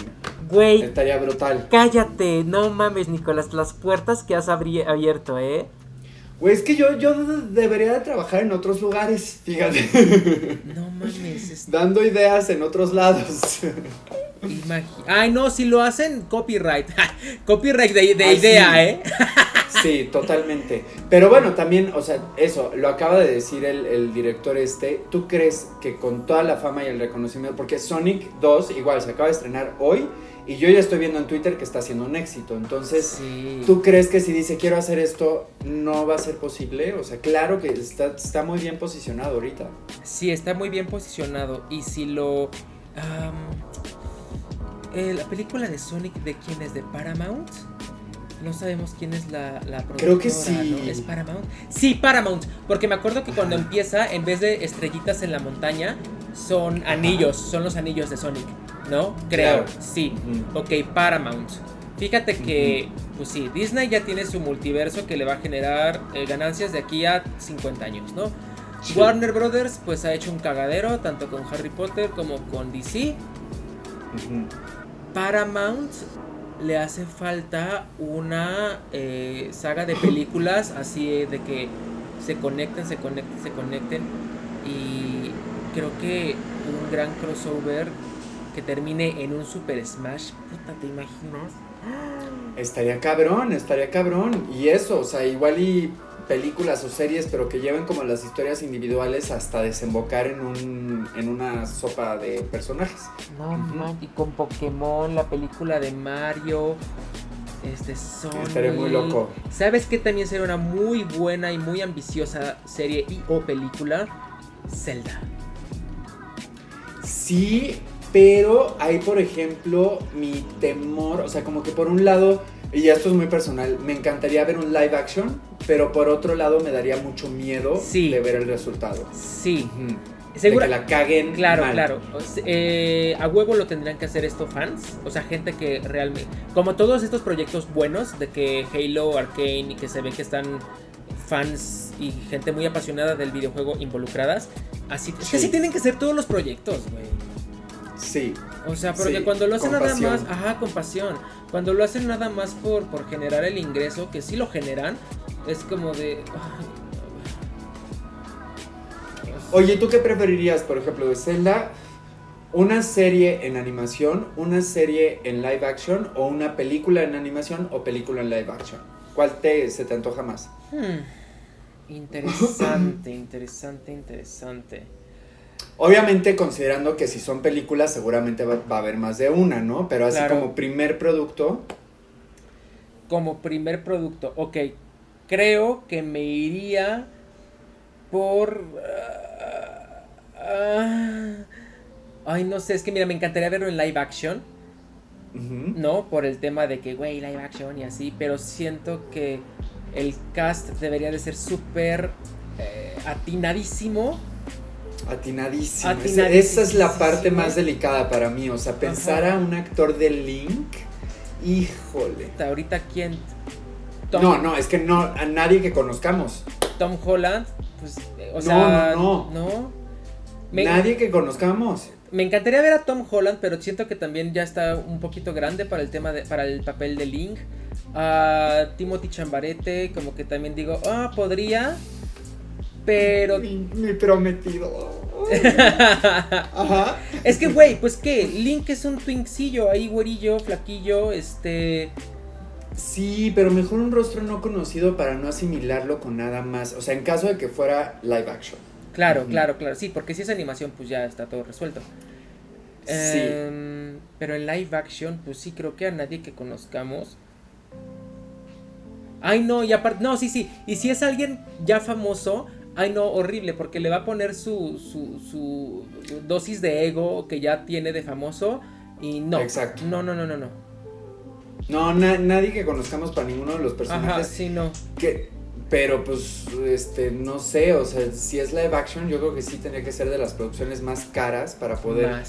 Güey, Estaría brutal. cállate, no mames, Nicolás, las puertas que has abierto, ¿eh? Güey, es que yo, yo de- debería de trabajar en otros lugares, fíjate, No mames, es- dando ideas en otros lados. imagi- Ay, no, si lo hacen, copyright. copyright de, de Ay, idea, sí. ¿eh? Sí, totalmente. Pero bueno, también, o sea, eso, lo acaba de decir el, el director este. ¿Tú crees que con toda la fama y el reconocimiento, porque Sonic 2 igual se acaba de estrenar hoy y yo ya estoy viendo en Twitter que está siendo un éxito. Entonces, Sí. ¿tú crees que si dice quiero hacer esto, no va a ser posible? O sea, claro que está, está muy bien posicionado ahorita. Sí, está muy bien posicionado. Y si lo. eh, la película de Sonic, ¿de quién es? ¿De Paramount? No sabemos quién es la, la productora. Creo que sí. ¿no? ¿Es Paramount? Sí, Paramount. Porque me acuerdo que cuando empieza, en vez de estrellitas en la montaña, son anillos. Son los anillos de Sonic. ¿No? Creo. Claro. Sí. Ujú. Ok, Paramount. Fíjate que, pues sí, Disney ya tiene su multiverso que le va a generar eh, ganancias de aquí a 50 años, ¿no? Sí. Warner Brothers pues ha hecho un cagadero tanto con Harry Potter como con DC. Paramount le hace falta una eh, saga de películas así de que se conecten, se conecten, se conecten y creo que un gran crossover que termine en un Super Smash, puta, ¿te imaginas? Estaría cabrón, estaría cabrón. Y eso, o sea, igual y películas o series, pero que lleven como las historias individuales hasta desembocar en un en una sopa de personajes. No, man, y con Pokémon, la película de Mario, este Sonic. Estaré muy loco. ¿Sabes qué también sería una muy buena y muy ambiciosa serie y o película? Zelda. Sí, pero hay, por ejemplo, mi temor, o sea, como que por un lado, y esto es muy personal, me encantaría ver un live action, pero por otro lado me daría mucho miedo Sí. de ver el resultado. Sí. Segura- De que la caguen Claro, mal. claro. Eh, a huevo lo tendrían que hacer esto fans. O sea, gente que realmente. Como todos estos proyectos buenos de que Halo, Arkane y que se ve que están fans y gente muy apasionada del videojuego involucradas. Así, es que Sí. así tienen que ser todos los proyectos, güey. Sí, O sea, porque Sí, cuando lo hacen nada pasión. más, ajá, con pasión. Cuando lo hacen nada más por, por generar el ingreso, que sí lo generan, es como de. ay, Oye, ¿tú qué preferirías, por ejemplo, de Zelda? ¿Una serie en animación, una serie en live action o una película en animación o película en live action? ¿Cuál te, se te antoja más? Hmm. Interesante, interesante, interesante. Obviamente considerando que si son películas seguramente va, va a haber más de una, ¿no? Pero así Claro. como primer producto, Como primer producto, ok. Creo que me iría por. ah, ah, ay, no sé, es que mira, me encantaría verlo en live action, ¿no? Por el tema de que, güey, live action y así, pero siento que el cast debería de ser súper eh, atinadísimo. atinadísimo. Esa- Atinadísimo. Esa es la parte más delicada para mí. O sea, pensar a un actor de Link, híjole. Ahorita, ¿quién? Tom, No, no, es que no, a nadie que conozcamos. Tom Holland, pues, eh, o No, sea, no, no. Me- Nadie que conozcamos. Me encantaría ver a Tom Holland, pero siento que también ya está un poquito grande para el tema de, para el papel de Link. A Timothy Chambarete, como que también digo, ah, podría, pero Mi, mi prometido. Ajá. es que güey, pues qué, Link es un twinkcillo ahí güerillo, flaquillo, este, Sí, pero mejor un rostro no conocido para no asimilarlo con nada más. O sea, en caso de que fuera live action. claro, claro, claro, sí, porque si es animación pues ya está todo resuelto. Sí. Em, pero en live action, pues sí, creo que a nadie que conozcamos. Ay, no, y aparte, no, sí, sí. Y si es alguien ya famoso, ay, no, horrible, porque le va a poner su, su, su dosis de ego que ya tiene de famoso. Y no. Exacto. No, no, no, no, no. No, na- nadie que conozcamos para ninguno de los Ajá, personajes. sí, no. Que, pero pues, este, no sé, o sea, si es live action, yo creo que sí tendría que ser de las producciones más caras para poder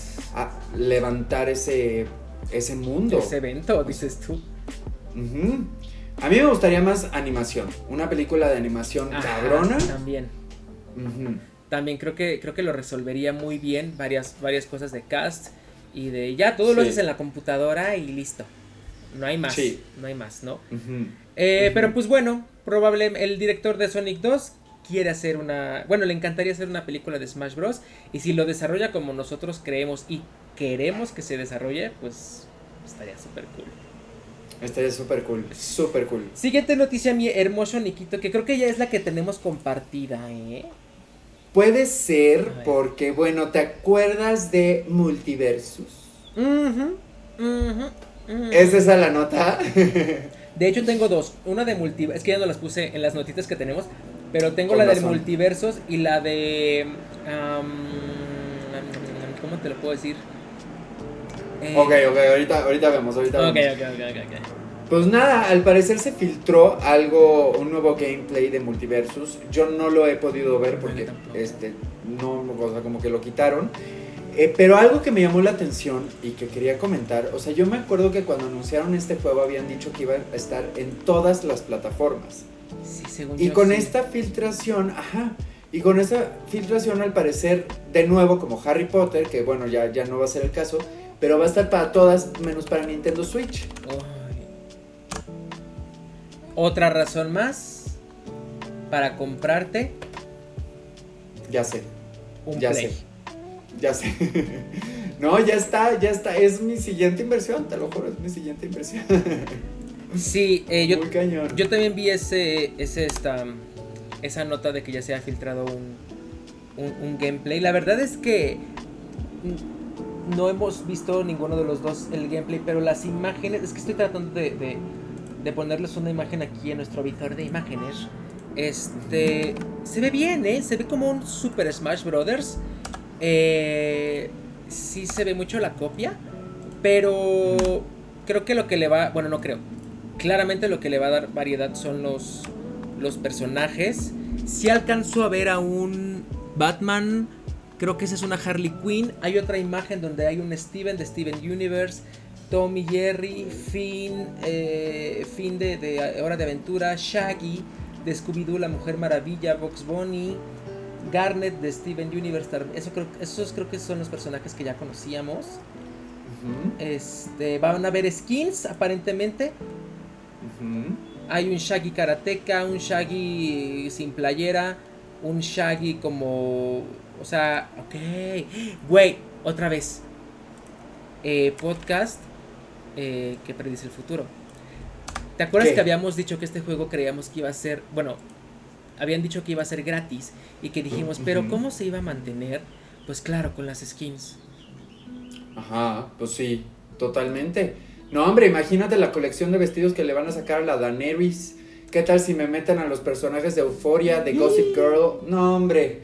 levantar ese, ese mundo. Ese evento, dices tú. A mí me gustaría más animación, una película de animación Ajá, cabrona. También. También creo que, creo que lo resolvería muy bien. Varias, varias cosas de cast. Y de ya todo lo haces en la computadora y listo. No hay más. Sí. No hay más, ¿no? Eh. Pero pues bueno, probablemente el director de Sonic 2 quiere hacer una. Bueno, le encantaría hacer una película de Smash Bros. Y si lo desarrolla como nosotros creemos y queremos que se desarrolle, pues estaría súper cool. Estaría súper cool, súper cool. Siguiente noticia, mi hermoso Nikito, que creo que ya es la que tenemos compartida, ¿eh? Puede ser porque, bueno, ¿te acuerdas de Multiversus? Ujú, ujú, ujú. ¿Es esa la nota? De hecho, tengo dos. Una de multiversos. Es que ya no las puse en las notitas que tenemos. Pero tengo la de razón. multiversos y la de. am, ¿Cómo te lo puedo decir? Eh, ok, ok, ahorita, ahorita vemos, ahorita ok, vemos. ok, ok, ok, ok. Pues nada, al parecer se filtró algo, un nuevo gameplay de Multiversus. Yo no lo he podido ver porque, este, no, o sea, como que lo quitaron. Eh, pero algo que me llamó la atención y que quería comentar, o sea, yo me acuerdo que cuando anunciaron este juego habían dicho que iba a estar en todas las plataformas. Sí, según Y yo, con sí. esta filtración, ajá, y con esta filtración al parecer, de nuevo como Harry Potter, que bueno, ya, ya no va a ser el caso, pero va a estar para todas menos para Nintendo Switch. Ay. Otra razón más para comprarte Ya sé, un Ya Play. sé. Ya sé. no, ya está, ya está, es mi siguiente inversión, te lo juro, es mi siguiente inversión. Sí, eh, yo, cañón. Yo también vi ese, ese esta, esa nota de que ya se ha filtrado un, un, gameplay. La verdad es que no hemos visto ninguno de los dos el gameplay, pero las imágenes, es que estoy tratando de, de, ponerles una imagen aquí en nuestro visor de imágenes. Este, se ve bien, ¿eh? Se ve como un Super Smash Brothers. Eh, sí se ve mucho la copia, pero creo que lo que le va, bueno, no creo. Claramente lo que le va a dar variedad son los los personajes. Si alcanzó a ver a un Batman, creo que esa es una Harley Quinn. Hay otra imagen donde hay un Steven de Steven Universe, Tommy Jerry, Finn, eh, Finn de, Hora de Aventura, Shaggy de Scooby-Doo, La Mujer Maravilla, Box Bunny, Garnet de Steven Universe. Eso creo, esos creo que son los personajes que ya conocíamos. Este, van a haber skins aparentemente. Hay un Shaggy karateka, un Shaggy sin playera, un Shaggy como... O sea, ok. Güey, otra vez. Eh, podcast eh, que predice el futuro. ¿Te acuerdas que habíamos dicho que este juego creíamos que iba a ser... Bueno, habían dicho que iba a ser gratis y que dijimos, pero ¿cómo se iba a mantener? Pues claro, con las skins. Ajá, pues sí, totalmente. No, hombre, imagínate la colección de vestidos que le van a sacar a la Daenerys. ¿Qué tal si me meten a los personajes de Euphoria, de Gossip Girl? No, hombre.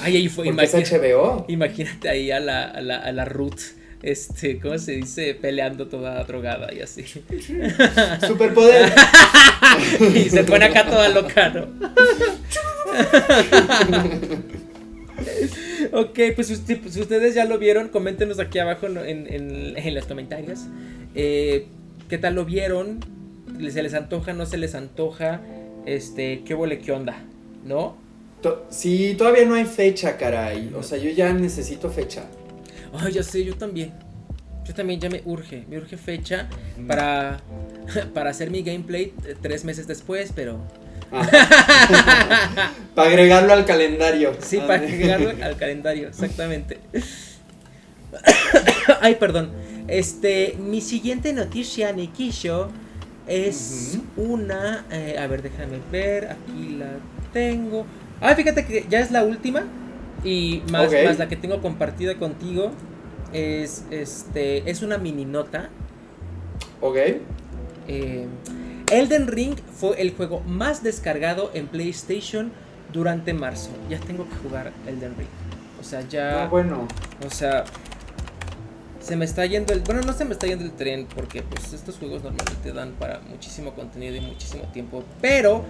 Ay, ahí fue. Imagínate, HBO. Imagínate ahí a la, a la, a la Ruth este, ¿cómo se dice? Peleando toda drogada y así. Superpoder. y se pone acá toda loca, ¿no? ok, pues si, ustedes ya lo vieron, coméntenos aquí abajo en, en, los comentarios. Eh, ¿Qué tal lo vieron? ¿Se les antoja? ¿No se les antoja? Este, ¿qué huele? ¿Qué onda? ¿No? Sí, todavía no hay fecha, caray. O sea, yo ya necesito fecha. Ay, ya sé, yo también. Yo también ya me urge, me urge fecha para, para hacer mi gameplay tres meses después, pero para agregarlo al calendario. Sí, para agregarlo al calendario, exactamente. Ay, perdón. Este, mi siguiente noticia, Nikisho, es una. Eh, a ver, déjame ver. Aquí la tengo. Ah, fíjate que ya es la última. Y más, más la que tengo compartida contigo. Es este. Es una mini nota. Ok. Eh, Elden Ring fue el juego más descargado en PlayStation durante marzo. Ya tengo que jugar Elden Ring. O sea, ya. Ah, bueno. O sea. Se me está yendo el. Bueno, no se me está yendo el tren. Porque pues estos juegos normalmente dan para muchísimo contenido y muchísimo tiempo. Pero.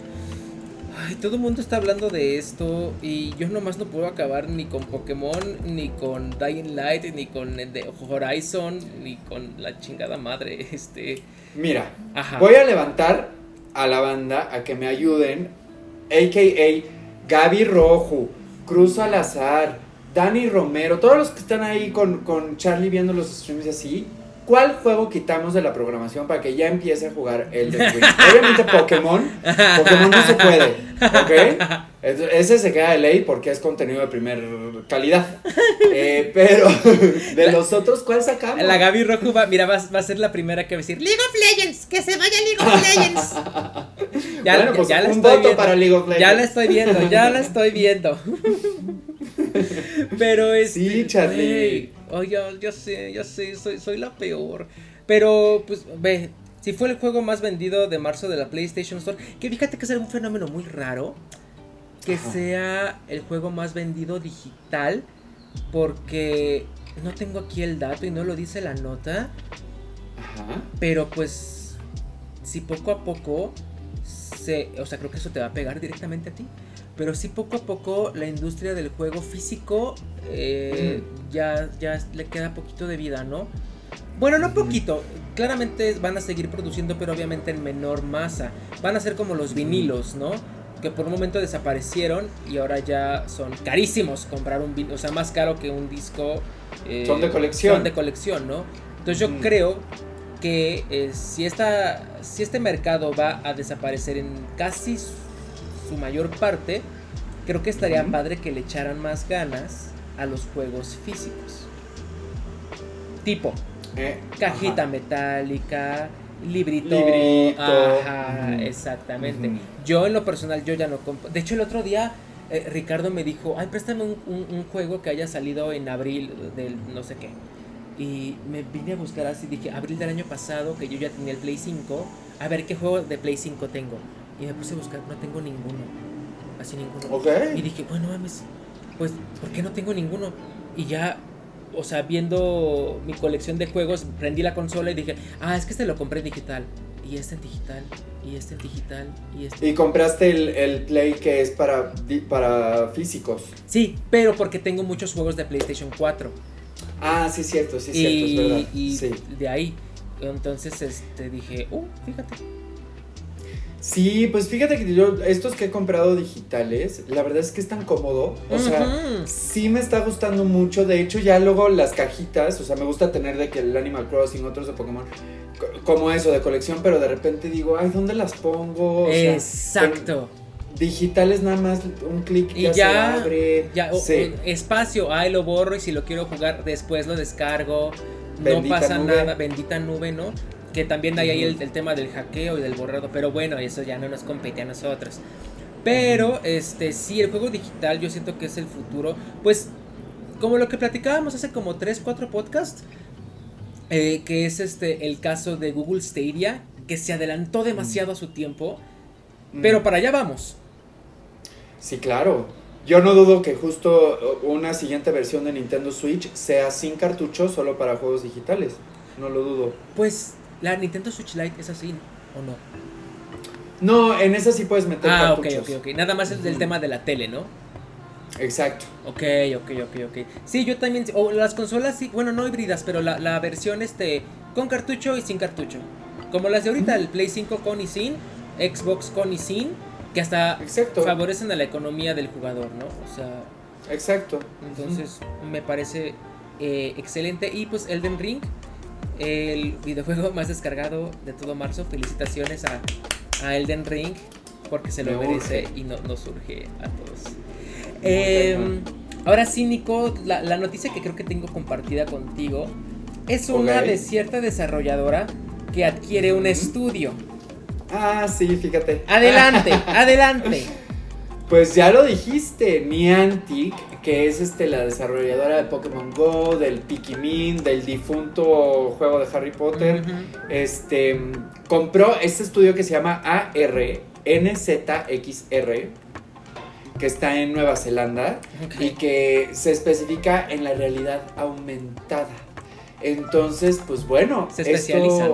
Ay, todo el mundo está hablando de esto y yo nomás no puedo acabar ni con Pokémon, ni con Dying Light, ni con Horizon, ni con la chingada madre. Este. Mira, voy a levantar a la banda a que me ayuden, a.k.a. Gaby Rojo, Cruz Salazar, Dani Romero, todos los que están ahí con, con Charlie viendo los streams así. ¿Cuál juego quitamos de la programación para que ya empiece a jugar el de Obviamente Pokémon. Pokémon no se puede. ¿Ok? Ese se queda de ley porque es contenido de primer calidad. Eh, pero de los otros, ¿cuál sacamos? La Gaby Rojo va, mira, va, a ser la primera que va a decir League of Legends, que se vaya League of Legends. ya, bueno, pues ya, la estoy viendo. para League of Legends. Ya la estoy viendo, ya la estoy viendo. pero es. Sí, Charlie. Oye, ya sé, ya sé, soy, soy la peor. Pero, pues, ve, si fue el juego más vendido de marzo de la PlayStation Store, que fíjate que es un fenómeno muy raro que sea el juego más vendido digital, porque no tengo aquí el dato y no lo dice la nota. Ajá. Pero pues, si poco a poco se, o sea, creo que eso te va a pegar directamente a ti. Pero sí poco a poco la industria del juego físico eh, ya, ya le queda poquito de vida, ¿no? Bueno, no poquito. Claramente van a seguir produciendo, pero obviamente en menor masa. Van a ser como los vinilos, ¿no? Que por un momento desaparecieron y ahora ya son carísimos comprar un vinilo. O sea, más caro que un disco. Eh, son de colección. Son de colección, ¿no? Entonces yo creo que eh, si, esta, si este mercado va a desaparecer en casi su mayor parte, creo que estaría padre que le echaran más ganas a los juegos físicos. Tipo, eh, cajita metálica, librito. Librito. Ajá, exactamente. Yo en lo personal, yo ya no compro. De hecho, el otro día eh, Ricardo me dijo, ay, préstame un, un- un juego que haya salido en abril del no sé qué. Y me vine a buscar así, dije, abril del año pasado, que yo ya tenía el Play 5, a ver qué juego de Play 5 tengo. Y me puse a buscar, no tengo ninguno. Así ninguno. Ok. Y dije, bueno, mames, pues, ¿por qué no tengo ninguno? Y ya, o sea, viendo mi colección de juegos, prendí la consola y dije, ah, es que este lo compré en digital. Y este en digital, y este en digital, y este. Y compraste el, el Play que es para, para físicos. Sí, pero porque tengo muchos juegos de PlayStation 4. Ah, sí, cierto, sí, y cierto, es verdad. y Sí. de ahí. Entonces, este, dije, uh, fíjate. Sí, pues fíjate que yo, estos que he comprado digitales, la verdad es que es tan cómodo. O sea, sí me está gustando mucho. De hecho, ya luego las cajitas, o sea, me gusta tener de que el Animal Crossing, otros de Pokémon, co- como eso, de colección, pero de repente digo, ay, ¿dónde las pongo? O sea, Exacto. digitales nada más, un clic Y ya, ya, se abre. ya, o- Sí. espacio, ahí lo borro y si lo quiero jugar después lo descargo. Bendita no pasa nube. nada, bendita nube, ¿no? Que también hay ahí el, el tema del hackeo y del borrado, pero bueno, eso ya no nos compete a nosotros. Pero, este, sí, el juego digital yo siento que es el futuro. Pues, como lo que platicábamos hace como 3, 4 podcasts, eh, que es este el caso de Google Stadia, que se adelantó demasiado a su tiempo, pero para allá vamos. Sí, claro. Yo no dudo que justo una siguiente versión de Nintendo Switch sea sin cartucho solo para juegos digitales. No lo dudo. Pues la Nintendo Switch Lite es así, ¿o no? No, en esa sí puedes meter Ah, ok, cartuchos. ok, ok. Nada más es del tema de la tele, ¿no? Exacto. Ok, ok, ok, ok. Sí, yo también. O las consolas, sí, bueno, no híbridas, pero la, la versión este con cartucho y sin cartucho. Como las de ahorita, el Play 5 con y sin, Xbox con y sin, que hasta Exacto. favorecen a la economía del jugador, ¿no? O sea, Exacto. entonces me parece eh, excelente. Y pues Elden Ring, el videojuego más descargado de todo marzo. Felicitaciones a, a Elden Ring, porque se lo Me merece urge. y no, nos urge a todos. Eh, cañón. ahora sí, Nico, la, la noticia que creo que tengo compartida contigo es una de cierta desarrolladora que adquiere un estudio. Ah, sí, fíjate. Adelante, adelante. Pues ya lo dijiste, Niantic, que es este la desarrolladora de Pokémon Go, del Pikmin, del difunto juego de Harry Potter. Este compró este estudio que se llama AR NZXR, que está en Nueva Zelanda y que se especifica en la realidad aumentada. Entonces, pues bueno, Se especializa.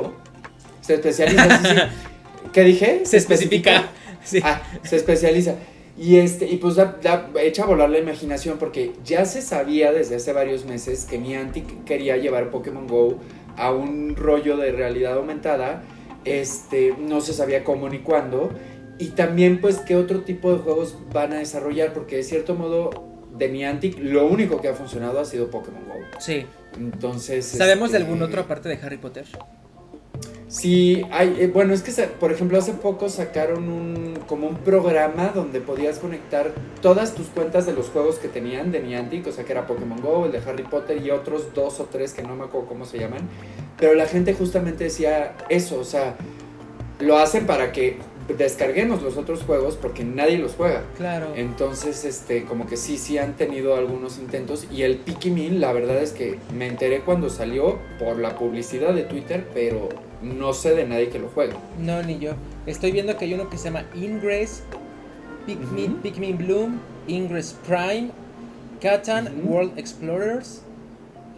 Se especializa, sí, sí. ¿Qué dije? Se especifica. Sí. Ah, se especializa. Y este, y pues da, da- echa a volar la imaginación porque ya se sabía desde hace varios meses que Niantic quería llevar Pokémon Go a un rollo de realidad aumentada. Este, no se sabía cómo ni cuándo. Y también pues qué otro tipo de juegos van a desarrollar, porque de cierto modo de Niantic lo único que ha funcionado ha sido Pokémon Go. Sí. Entonces... ¿Sabemos de este, algún otro aparte de Harry Potter? Sí, hay, eh, bueno, es que por ejemplo hace poco sacaron un como un programa donde podías conectar todas tus cuentas de los juegos que tenían de Niantic, o sea que era Pokémon Go, el de Harry Potter y otros dos o tres que no me acuerdo cómo se llaman, pero la gente justamente decía eso, o sea, lo hacen para que descarguemos los otros juegos porque nadie los juega. Claro. Entonces, este, como que sí, sí han tenido algunos intentos. Y el Pikmin, la verdad es que me enteré cuando salió por la publicidad de Twitter, pero no sé de nadie que lo juegue. No, ni yo. Estoy viendo que hay uno que se llama Ingress, Pikmin. Pikmin Bloom, Ingress Prime, Catan. World Explorers.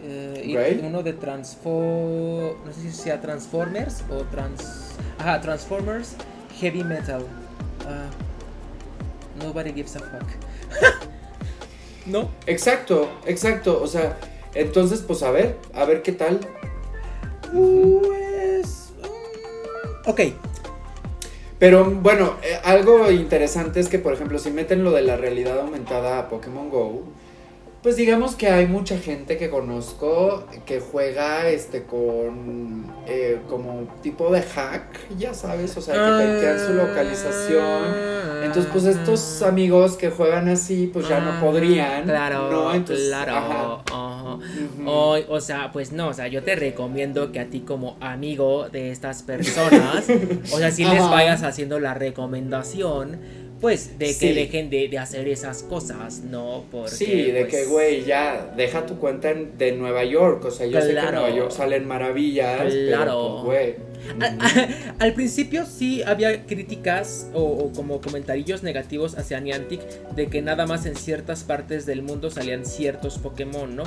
eh, y Right. uno de Transfo... No sé si sea Transformers o Trans... Ajá, Transformers Heavy Metal. Ah, nobody gives a fuck. ¿No? Exacto, exacto. O sea, entonces, pues a ver, a ver qué tal. Pues... mm, ok. Pero bueno, eh, algo interesante es que, por ejemplo, si meten lo de la realidad aumentada a Pokémon Go, pues digamos que hay mucha gente que conozco que juega este con eh, como tipo de hack, ya sabes, o sea, que hackean su localización. Entonces, pues estos amigos que juegan así, pues ya no Ah, podrían. Claro, ¿no? Entonces, claro. o, sea, pues no, o sea, yo te recomiendo que a ti como amigo de estas personas, o sea, si les vayas haciendo la recomendación pues de que dejen de, hacer esas cosas, ¿no? Porque, sí, de que, pues, güey, ya deja tu cuenta de Nueva York, o sea, yo sé que en Nueva York salen maravillas, claro. Pues, güey. Al, principio sí había críticas o, como comentarios negativos hacia Niantic de que nada más en ciertas partes del mundo salían ciertos Pokémon, ¿no?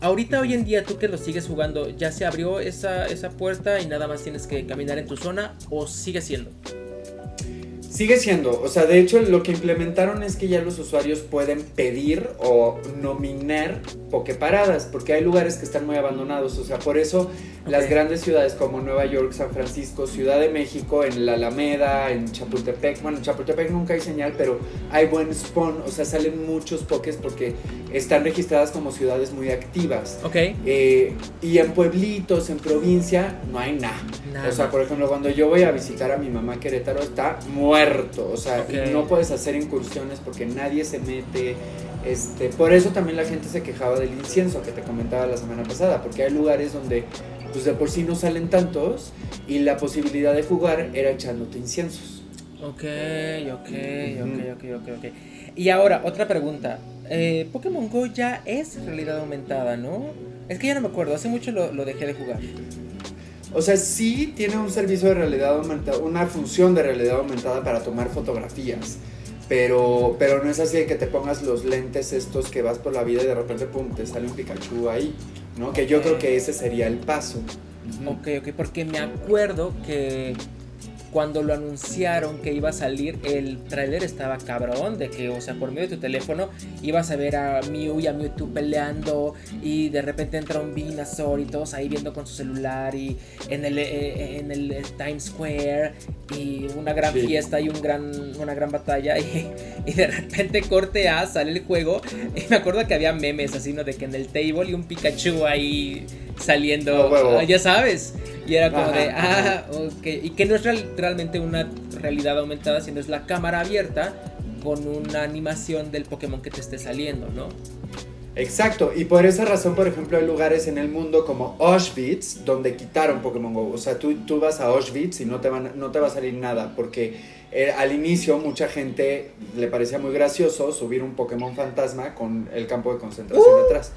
Ahorita hoy en día tú que lo sigues jugando, ¿ya se abrió esa, esa puerta y nada más tienes que caminar en tu zona o sigue siendo? Sigue siendo, o sea, de hecho lo que implementaron es que ya los usuarios pueden pedir o nominar pokeparadas, porque hay lugares que están muy abandonados, o sea, por eso las grandes ciudades como Nueva York, San Francisco, Ciudad de México, en la Alameda, en Chapultepec, bueno, en Chapultepec nunca hay señal, pero hay buen spawn, o sea, salen muchos pokés porque están registradas como ciudades muy activas. Ok. Eh, y en pueblitos, en provincia, no hay nada. O sea, por ejemplo, cuando yo voy a visitar a mi mamá Querétaro, está muerto, o sea, no puedes hacer incursiones porque nadie se mete. Este, por eso también la gente se quejaba del incienso que te comentaba la semana pasada, porque hay lugares donde pues de por sí no salen tantos y la posibilidad de jugar era echándote inciensos. Ok, ok, ok, ok, ok, ok. Y ahora, otra pregunta. Eh, Pokémon Go ya es realidad aumentada, ¿no? Es que ya no me acuerdo, hace mucho lo, lo dejé de jugar. O sea, sí tiene un servicio de realidad aumentada, una función de realidad aumentada para tomar fotografías. Pero, pero no es así de que te pongas los lentes estos que vas por la vida y de repente, pum, te sale un Pikachu ahí, ¿no? Que yo creo que ese sería el paso. Ok, ok, porque me acuerdo que cuando lo anunciaron que iba a salir, el tráiler estaba cabrón de que, o sea, por medio de tu teléfono ibas a ver a Mew y a Mewtwo peleando y de repente entra un Venusaur y todos ahí viendo con su celular y en el, eh, en el Times Square y una gran fiesta y un gran, una gran batalla y, y, de repente corte A, sale el juego y me acuerdo que había memes así, ¿no? De que en el table y un Pikachu ahí saliendo, ah, ya sabes. Y era como de, ah, ok. Y que no es realmente una realidad aumentada, sino es la cámara abierta con una animación del Pokémon que te esté saliendo, ¿no? Exacto, y por esa razón, por ejemplo, hay lugares en el mundo como Auschwitz donde quitaron Pokémon Go. O sea, tú, tú vas a Auschwitz y no te, van, no te va a salir nada, porque eh, al inicio mucha gente le parecía muy gracioso subir un Pokémon fantasma con el campo de concentración uh. detrás.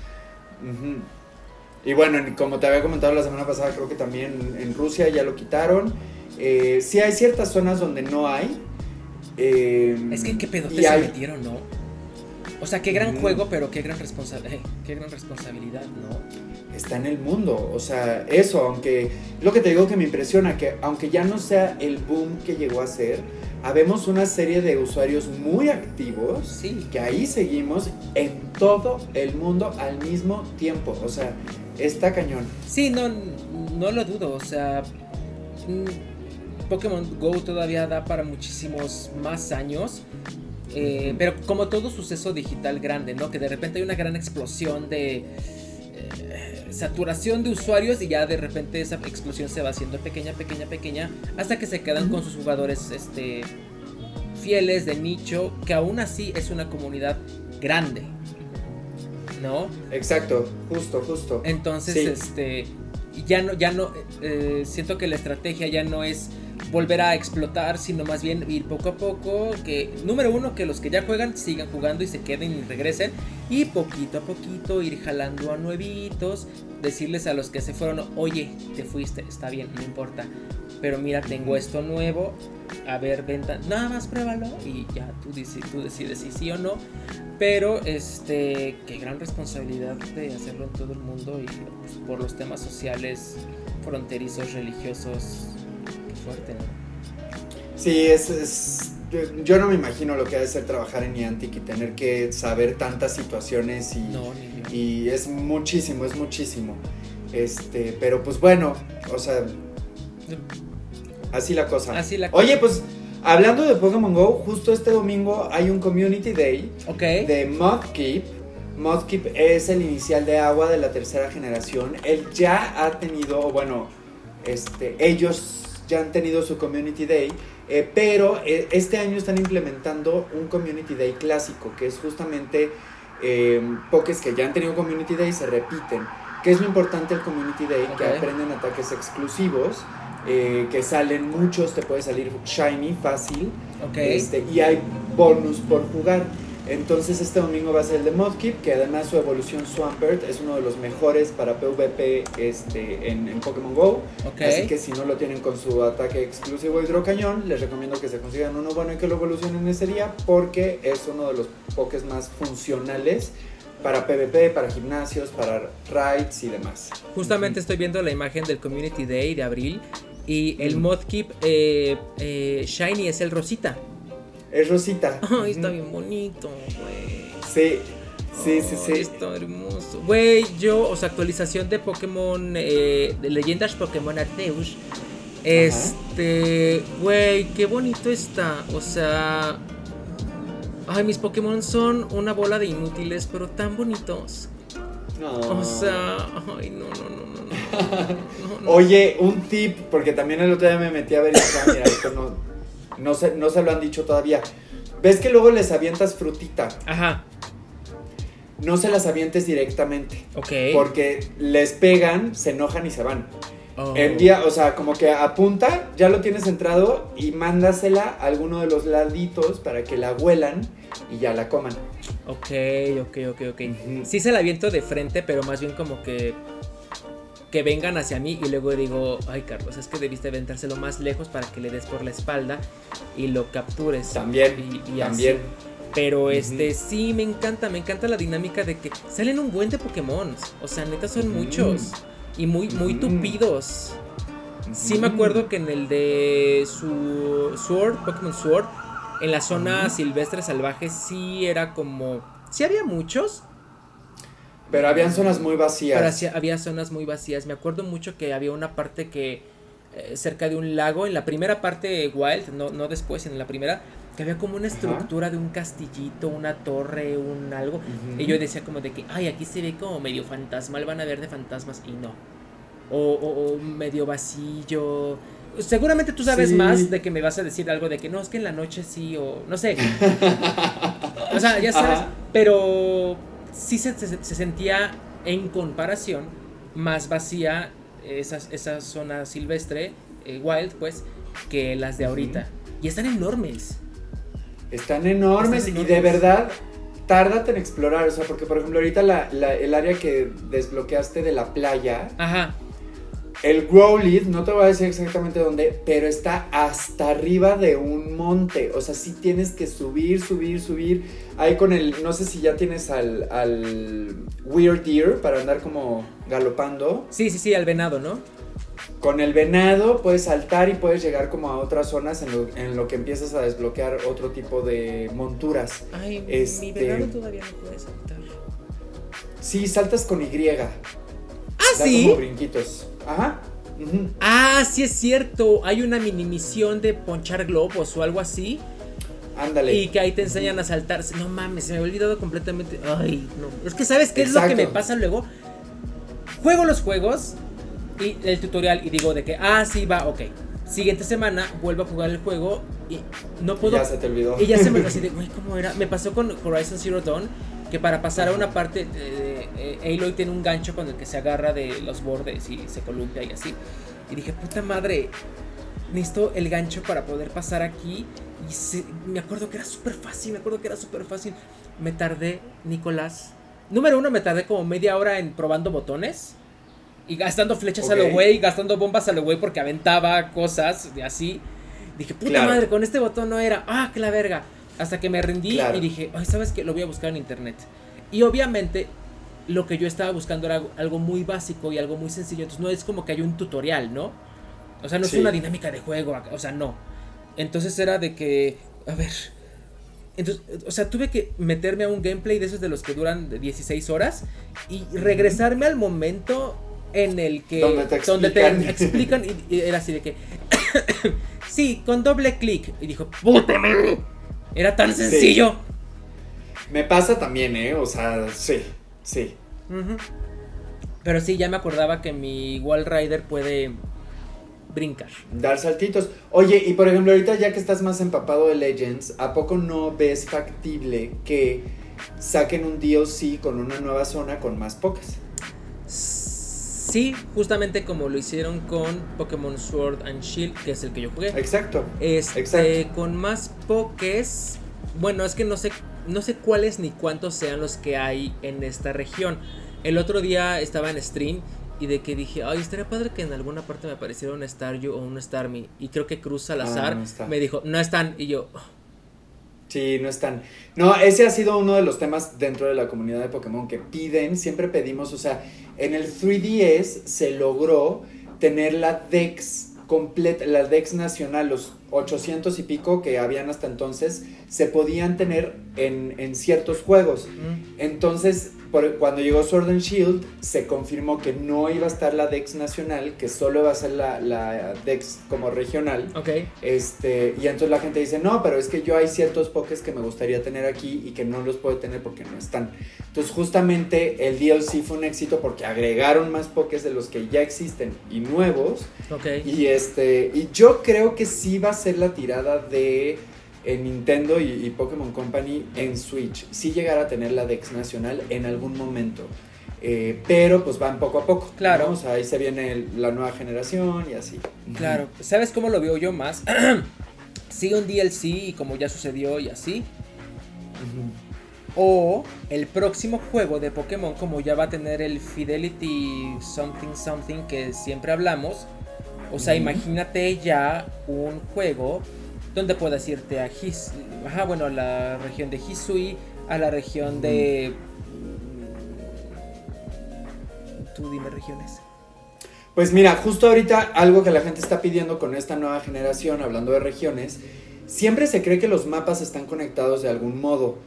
Y bueno, como te había comentado la semana pasada, creo que también en Rusia ya lo quitaron. Eh, sí hay ciertas zonas donde no hay. Eh, es que qué pedo se metieron, ¿no? O sea, qué gran mm. juego, pero qué gran, eh, qué gran responsabilidad, ¿no? Está en el mundo, o sea, eso, aunque lo que te digo que me impresiona, que aunque ya no sea el boom que llegó a ser, habemos una serie de usuarios muy activos sí. que ahí seguimos en todo el mundo al mismo tiempo, o sea, está cañón. Sí, no, no lo dudo. O sea, mm, Pokémon Go todavía da para muchísimos más años. Eh, pero como todo suceso digital grande, ¿no? Que de repente hay una gran explosión de eh, saturación de usuarios y ya de repente esa explosión se va haciendo pequeña, pequeña, pequeña, hasta que se quedan con sus jugadores este, fieles de nicho, que aún así es una comunidad grande. ¿No? Exacto, justo, justo. Entonces, este, ya no, ya no, eh, siento que la estrategia ya no es volver a explotar, sino más bien ir poco a poco, que número uno, que los que ya juegan sigan jugando y se queden y regresen, y poquito a poquito ir jalando a nuevitos, decirles a los que se fueron, oye, te fuiste, está bien, no importa, pero mira, tengo esto nuevo, a ver, venta, nada más pruébalo y ya tú, tú decides si sí o no. Pero, este, qué gran responsabilidad de hacerlo en todo el mundo y pues, por los temas sociales, fronterizos, religiosos, fuerte, ¿no? Sí, es, es yo, no me imagino lo que ha de ser trabajar en Niantic y tener que saber tantas situaciones y, y es muchísimo, es muchísimo. Este, pero pues bueno, o sea, Así la cosa. Así la Oye, pues hablando de Pokémon Go, justo este domingo hay un Community Day de Mudkip. Mudkip es el inicial de agua de la tercera generación. Él ya ha tenido, bueno, este, ellos ya han tenido su Community Day, eh, pero eh, este año están implementando un Community Day clásico, que es justamente eh, pokés que ya han tenido Community Day se repiten. ¿Qué es lo importante del Community Day? Que Ok. aprenden ataques exclusivos, eh, que salen muchos, te puede salir shiny, fácil, Ok. este, y hay bonus por jugar. Entonces este domingo va a ser el de Mudkip, que además su evolución Swampert es uno de los mejores para PvP este, en, en Pokémon GO. Así que si no lo tienen con su ataque exclusivo hidrocañón, les recomiendo que se consigan uno bueno y que lo evolucionen ese día porque es uno de los pokés más funcionales para PvP, para gimnasios, para raids y demás. Justamente estoy viendo la imagen del Community Day de abril y el. Modkeep eh, eh, Shiny es el Rosita. Es Rosita. Ay, está bien bonito, güey. Sí, sí, sí, sí. Está hermoso. Güey, yo, o sea, actualización de Pokémon, eh, de leyendas Pokémon Arceus. Este, güey, qué bonito está. O sea, ay, mis Pokémon son una bola de inútiles, pero tan bonitos. No. O sea, ay, no, no, no, no, no. no. Oye, un tip, porque también el otro día me metí a ver "Ah, mira, esto no, no, se, no se lo han dicho todavía. ¿Ves que luego les avientas frutita? Ajá, No se las avientes directamente. ok. Porque les pegan, se enojan y se van. Oh. Envía, o sea, como que apunta, ya lo tienes entrado y mándasela a alguno de los laditos para que la huelan y ya la coman. Ok, ok, ok, ok. Sí se la aviento de frente, pero más bien como que que vengan hacia mí y luego digo, ay Carlos, es que debiste aventárselo más lejos para que le des por la espalda y lo captures. También, Y- y también. así. Pero este sí me encanta, me encanta la dinámica de que salen un buen de Pokémon. O sea, neta son muchos y muy muy tupidos. Sí me acuerdo que en el de su Sword, Pokémon Sword, en la zona silvestre salvaje sí era como sí había muchos, Pero habían zonas muy vacías. pero hacia- había zonas muy vacías. Me acuerdo mucho que había una parte que eh, cerca de un lago, en la primera parte Wild, no, no después, en la primera, que había como una Ajá. estructura de un castillito, una torre, un algo. Ujú. Y yo decía como de que, ay, aquí se ve como medio fantasmal, van a ver de fantasmas y no. O, o- o medio vacío. Seguramente tú sabes Sí. más de que me vas a decir algo de que no, es que en la noche sí o no sé. o sea, ya sabes. Ajá. Pero sí se, se- se sentía en comparación más vacía esa, esa zona silvestre, eh, wild, pues, que las de ahorita. Y están enormes. Están enormes Están y de verdad, tárdate en explorar. O sea, porque por ejemplo, ahorita la- la- el área que desbloqueaste de la playa, Ajá. El Growlithe, no te voy a decir exactamente dónde, pero está hasta arriba de un monte. O sea, sí tienes que subir, subir, subir. Ahí con el, no sé si ya tienes al, al Weird Deer para andar como galopando. Sí, sí, sí, al venado, ¿no? Con el venado puedes saltar y puedes llegar como a otras zonas en lo, en lo que empiezas a desbloquear otro tipo de monturas. Ay, Este- mi venado todavía no puede saltar. Sí, saltas con Y. ¿Ah, Da sí? como brinquitos. Ajá. Ah, sí es cierto. Hay una mini misión de ponchar globos o algo así. Ándale. Y que ahí te enseñan a saltar. No mames, se me había olvidado completamente. Ay, no. Es que ¿sabes qué es lo que me pasa luego? Juego los juegos y el tutorial y digo de que, ah, sí, va, ok. Siguiente semana vuelvo a jugar el juego y no puedo Ya se te olvidó. Y ya se me así de, güey, ¿cómo era? Me pasó con Horizon Zero Dawn, que para pasar a una parte, eh, eh, Aloy tiene un gancho con el que se agarra de los bordes y se columpia y así. Y dije, puta madre, necesito el gancho para poder pasar aquí. Y se- me acuerdo que era súper fácil, me acuerdo que era súper fácil. Me tardé, Nicolás. Número uno, me tardé como media hora en probando botones. Y gastando flechas a lo güey, gastando bombas a lo güey porque aventaba cosas de así. Dije, puta Claro. madre, con este botón no era. Ah, que la verga. Hasta que me rendí Claro. y dije, ay, ¿sabes qué? Lo voy a buscar en internet. Y obviamente, lo que yo estaba buscando era algo- muy básico y algo muy sencillo. Entonces, no es como que hay un tutorial, ¿no? O sea, no es una dinámica de juego. O sea, no. Entonces era de que, a ver. Entonces, o sea, tuve que meterme a un gameplay de esos de los que duran de 16 horas y regresarme al momento en el que Donde te donde te explican. explican y, y era así de que sí, con doble clic y dijo, "Puta madre". Era tan sencillo. Me pasa también, ¿eh? O sea, sí, sí. Pero sí, ya me acordaba que mi Wall Rider puede brincar. Dar saltitos. Oye, y por ejemplo, ahorita ya que estás más empapado de Legends, ¿a poco no ves factible que saquen un DLC con una nueva zona con más pokés. Sí, justamente como lo hicieron con Pokémon Sword and Shield, que es el que yo jugué. Exacto. Este, exacto. con más pokés. Bueno, es que no sé, no sé cuáles ni cuántos sean los que hay en esta región. El otro día estaba en stream y de que dije, ay, estaría padre que en alguna parte me apareciera un Staryu o un Starmie. Y creo que Cruz Salazar Ah, no está. me dijo, no están. Y yo, Sí, no están. No, ese ha sido uno de los temas dentro de la comunidad de Pokémon que piden, siempre pedimos, o sea, en el 3DS se logró tener la Dex completa, la Dex nacional, los 800 y pico que habían hasta entonces, se podían tener en, en ciertos juegos. mm, Entonces, por- cuando llegó Sword and Shield, se confirmó que no iba a estar la Dex nacional, que solo iba a ser la, la Dex como regional. ok. Este, y entonces la gente dice, no, pero es que yo hay ciertos pokés que me gustaría tener aquí y que no los puedo tener porque no están. Entonces justamente el DLC fue un éxito porque agregaron más pokés de los que ya existen y nuevos. Ok. Y este, y yo creo que sí va a ser la tirada de eh, Nintendo y, y Pokémon Company en Switch. Sí llegar a tener la Dex nacional en algún momento. Eh, pero pues van poco a poco. Claro. ¿no? O sea, ahí se viene el- la nueva generación y así. Claro, ¿sabes cómo lo veo yo más? sí, un DLC y como ya sucedió y así. O el próximo juego de Pokémon, como ya va a tener el Fidelity Something Something que siempre hablamos. O sea, imagínate ya un juego donde puedas irte a His, ajá, bueno, a la región de Hisui, a la región de. Tú dime regiones. Pues mira, justo ahorita algo que la gente está pidiendo con esta nueva generación, hablando de regiones, siempre se cree que los mapas están conectados de algún modo.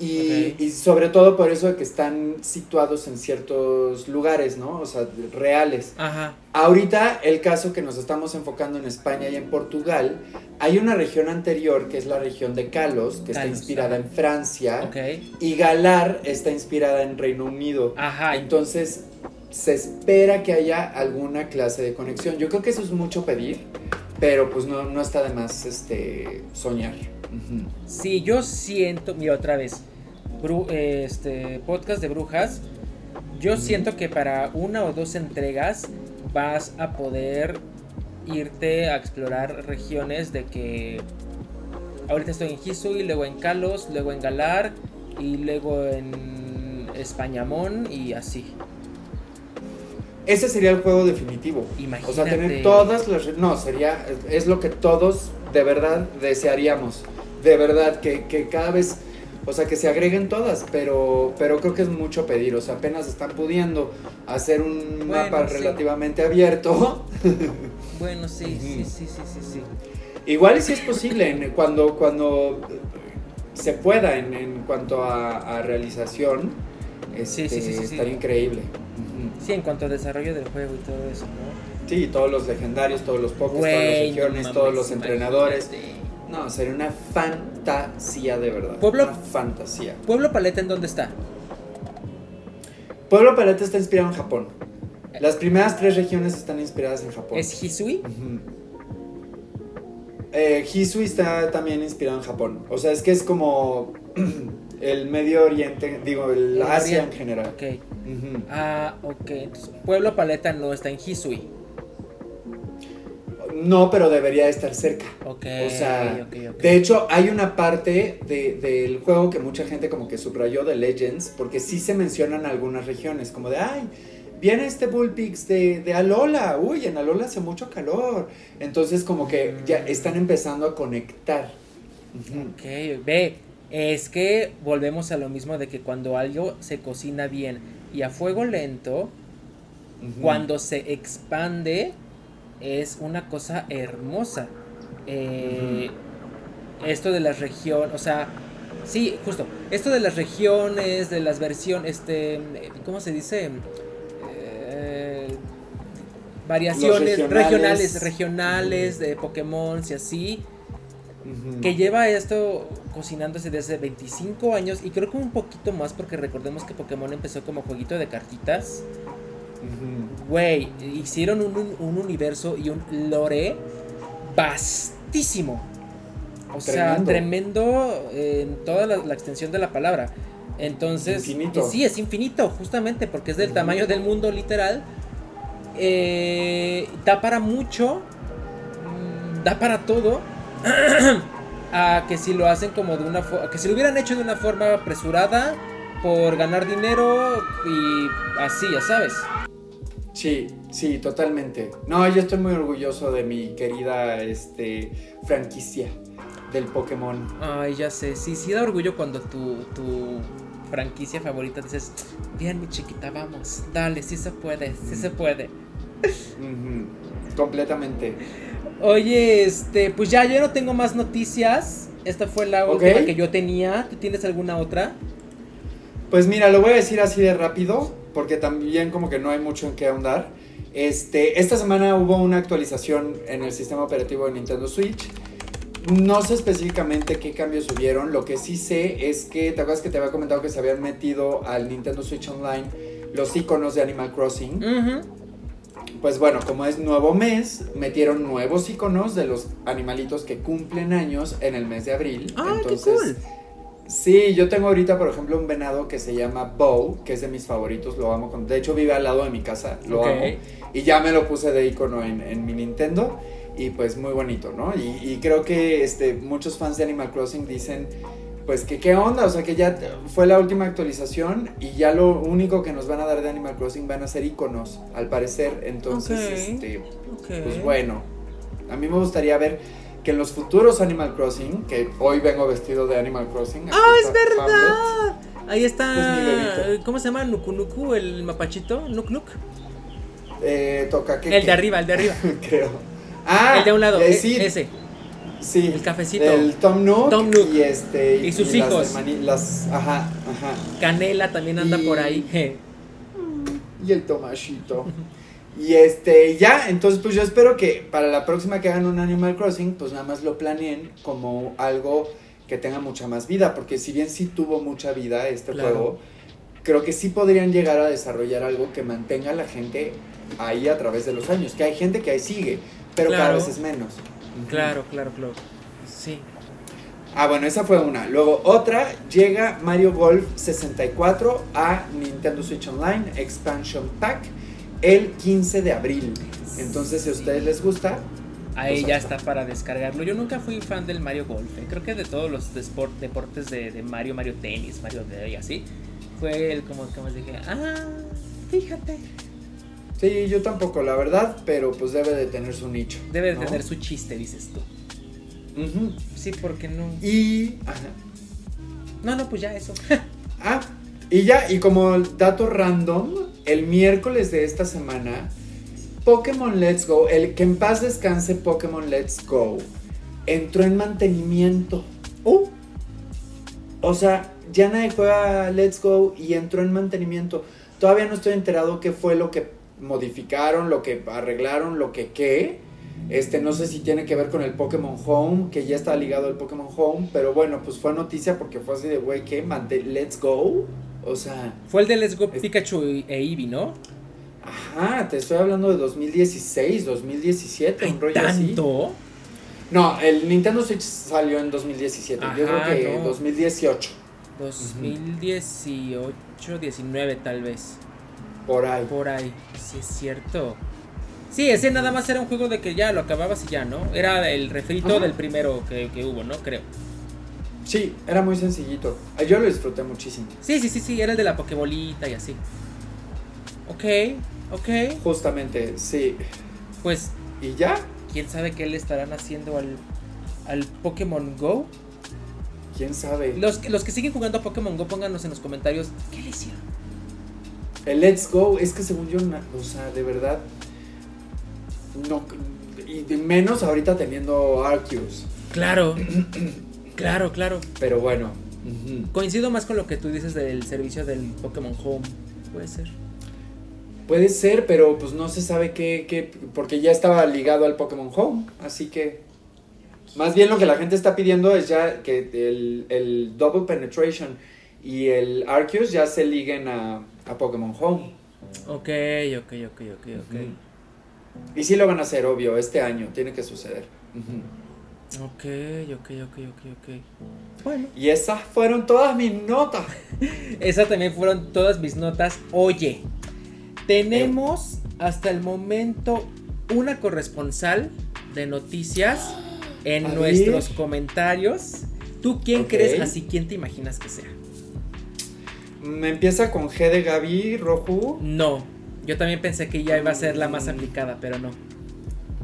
Y, sobre todo por eso de que están situados en ciertos lugares, ¿no? O sea, reales. Ajá, Ahorita el caso que nos estamos enfocando en España y en Portugal, hay una región anterior que es la región de Kalos, que está inspirada en Francia, ok. y Galar está inspirada en Reino Unido. Ajá, Entonces, se espera que haya alguna clase de conexión. Yo creo que eso es mucho pedir, pero pues no, no está de más este, soñar. Sí, yo siento, mira otra vez, bru- este podcast de brujas, yo siento que para una o dos entregas vas a poder irte a explorar regiones de que ahorita estoy en Hisui, luego en Kalos, luego en Galar y luego en Españamón y así. Ese sería el juego definitivo. Imagínate. O sea, tener todas las... No, sería... Es lo que todos de verdad desearíamos. De verdad, que, que cada vez... O sea, que se agreguen todas, pero, pero creo que es mucho pedir. O sea, apenas están pudiendo hacer un Bueno, mapa sí. relativamente abierto. Bueno, sí, sí, sí, sí, sí, sí. Igual y si es posible, en- cuando, cuando se pueda en, en cuanto a, a realización, este, sí, sí, sí, estaría increíble. Ujú. Sí, en cuanto a desarrollo del juego y todo eso, ¿no? Sí, todos los legendarios, todos los pokés, todas las Güey, regiones, no todos los entrenadores. imagínate. No, sería una fantasía de verdad. Pueblo- Una fantasía. Pueblo Paleta, ¿en dónde está? Pueblo Paleta está inspirado en Japón. Las primeras tres regiones están inspiradas en Japón. ¿Es Hisui? Eh, Hisui está también inspirado en Japón. O sea, es que es como el Medio Oriente, digo, el El Asia en general. Ok. Ah, ok. Entonces, Pueblo Paleta no está en Hisui. No, pero debería estar cerca. Ok. O sea, ok, ok. De hecho, hay una parte de- del juego que mucha gente como que subrayó de Legends, porque sí se mencionan algunas regiones, como de, ay, viene este Bullpix de, de Alola, uy, en Alola hace mucho calor. Entonces como que ya Mm. están empezando a conectar. Ok, ve. Es que volvemos a lo mismo de que cuando algo se cocina bien y a fuego lento, cuando se expande, es una cosa hermosa. Eh, Esto de las regiones, o sea, sí, justo, esto de las regiones, de las versiones, este, ¿cómo se dice? Eh, variaciones regionales, regionales. de Pokémon y así, que lleva esto cocinándose desde 25 años y creo que un poquito más porque recordemos que Pokémon empezó como jueguito de cartitas. Güey, hicieron un, un- un universo y un lore vastísimo. O sea, Tremendo. en toda la, la extensión de la palabra. Entonces, Infinito. sí, es infinito, justamente, porque es del tamaño del mundo literal. Eh, da para mucho, mm, da para todo. a que si lo hacen como de una forma, que si lo hubieran hecho de una forma apresurada por ganar dinero y así, ya sabes. Sí, sí, totalmente. No, yo estoy muy orgulloso de mi querida este, franquicia del Pokémon. Ay, ya sé, sí, sí da orgullo cuando tu, tu franquicia favorita dices, bien mi chiquita, vamos, dale, sí se puede, sí se puede. Completamente. Oye, este, pues ya yo no tengo más noticias. Esta fue la Ok. última que yo tenía. ¿Tú tienes alguna otra? Pues mira, lo voy a decir así de rápido, porque también como que no hay mucho en qué ahondar. Este, esta semana hubo una actualización en el sistema operativo de Nintendo Switch. No sé específicamente qué cambios hubieron. Lo que sí sé es que, ¿te acuerdas que te había comentado que se habían metido al Nintendo Switch Online los iconos de Animal Crossing? Pues bueno, como es nuevo mes, metieron nuevos iconos de los animalitos que cumplen años en el mes de abril. ¡Ay, Entonces, qué cool! Sí, yo tengo ahorita, por ejemplo, un venado que se llama Bow, que es de mis favoritos, lo amo. Con... De hecho, vive al lado de mi casa, lo amo. Y ya me lo puse de icono en, en mi Nintendo. Y pues muy bonito, ¿no? Y, y creo que este, muchos fans de Animal Crossing dicen, pues que qué onda, o sea que ya fue la última actualización y ya lo único que nos van a dar de Animal Crossing van a ser iconos, al parecer. Entonces, este, pues bueno, a mí me gustaría ver que en los futuros Animal Crossing, que hoy vengo vestido de Animal Crossing. ¡Ah, es verdad! Ahí está. Es. ¿Cómo se llama? Nukunuku, el mapachito. Nuk Nuk. Eh, toca que El de arriba, el de arriba. creo. Ah, el de un lado. eh, sí, Ese. sí, el cafecito. El Tom Nook, Tom Nook. y este Y sus las hijos. hermani- las, ajá, ajá. Canela también anda por ahí. Y el Tomashito. Y este, ya, entonces pues yo espero que para la próxima que hagan un Animal Crossing, pues nada más lo planeen como algo que tenga mucha más vida, porque si bien sí tuvo mucha vida este Claro. juego, creo que sí podrían llegar a desarrollar algo que mantenga a la gente ahí a través de los años, que hay gente que ahí sigue, pero cada vez es menos. Claro, claro, claro. Sí. Ah, bueno, esa fue una. Luego otra, llega Mario Golf 64 a Nintendo Switch Online Expansion Pack el 15 de abril. Entonces, si a ustedes les gusta, Ahí Pues ya está para descargarlo. Yo nunca fui fan del Mario Golf. eh. Creo que de todos los deportes de, de Mario, Mario Tenis, Mario de y así, fue el como que más dije, ah, fíjate. sí, yo tampoco, la verdad, pero pues debe de tener su nicho. Debe de tener su chiste, dices tú. Sí, porque no. Y... ajá. No, no, pues ya eso. Ah, y ya, y como dato random, el miércoles de esta semana, Pokémon Let's Go, el que en paz descanse Pokémon Let's Go, entró en mantenimiento. Uh, O sea, ya nadie juega Let's Go y entró en mantenimiento. Todavía no estoy enterado qué fue lo que modificaron, lo que arreglaron, lo que qué. Este, no sé si tiene que ver con el Pokémon Home, que ya está ligado al Pokémon Home, pero bueno, pues fue noticia porque fue así de, güey, ¿qué? Let's Go. O sea, fue el de Let's Go Es- Pikachu e Eevee, ¿no? ajá, te estoy hablando de 2016, 2017, Hay un rollo así. tanto. No, el Nintendo Switch salió en 2017, yo creo Ajá, que no. 2018, 2018, 19 tal vez. por ahí. Por ahí, sí es cierto. Sí, ese nada más era un juego de que ya lo acababas y ya, ¿no? Era el refrito Ajá. del primero que, que hubo, ¿no? Creo. Sí, era muy sencillito. Yo lo disfruté muchísimo. Sí, sí, sí, sí, era el de la Pokébolita y así. Ok, ok. Justamente, sí. Pues, ¿Y ya? quién sabe qué le estarán haciendo al, al Pokémon Go. ¿Quién sabe? Los, que- los que siguen jugando a Pokémon Go, pónganos en los comentarios qué le hicieron. El Let's Go, es que según yo, o sea, de verdad, no, y de menos ahorita teniendo Arceus. Claro, claro, claro. Pero bueno. Coincido más con lo que tú dices del servicio del Pokémon Home. Puede ser. puede ser, pero pues no se sabe qué, qué, porque ya estaba ligado al Pokémon Home, así que... Más bien lo que la gente está pidiendo es ya que el, el Double Penetration y el Arceus ya se liguen a, a Pokémon Home. Ok, ok, ok, ok, ok. Y sí lo van a hacer, obvio, este año, tiene que suceder. Ok, ok, ok, ok, ok. Bueno. Y esas fueron todas mis notas. Esas también fueron todas mis notas. Oye, tenemos hasta el momento una corresponsal de noticias en A nuestros ver. comentarios. ¿Tú quién crees así? ¿Quién te imaginas que sea? Me empieza con G de Gaby Roju. No, yo también pensé que ya iba a ser la más aplicada, pero no.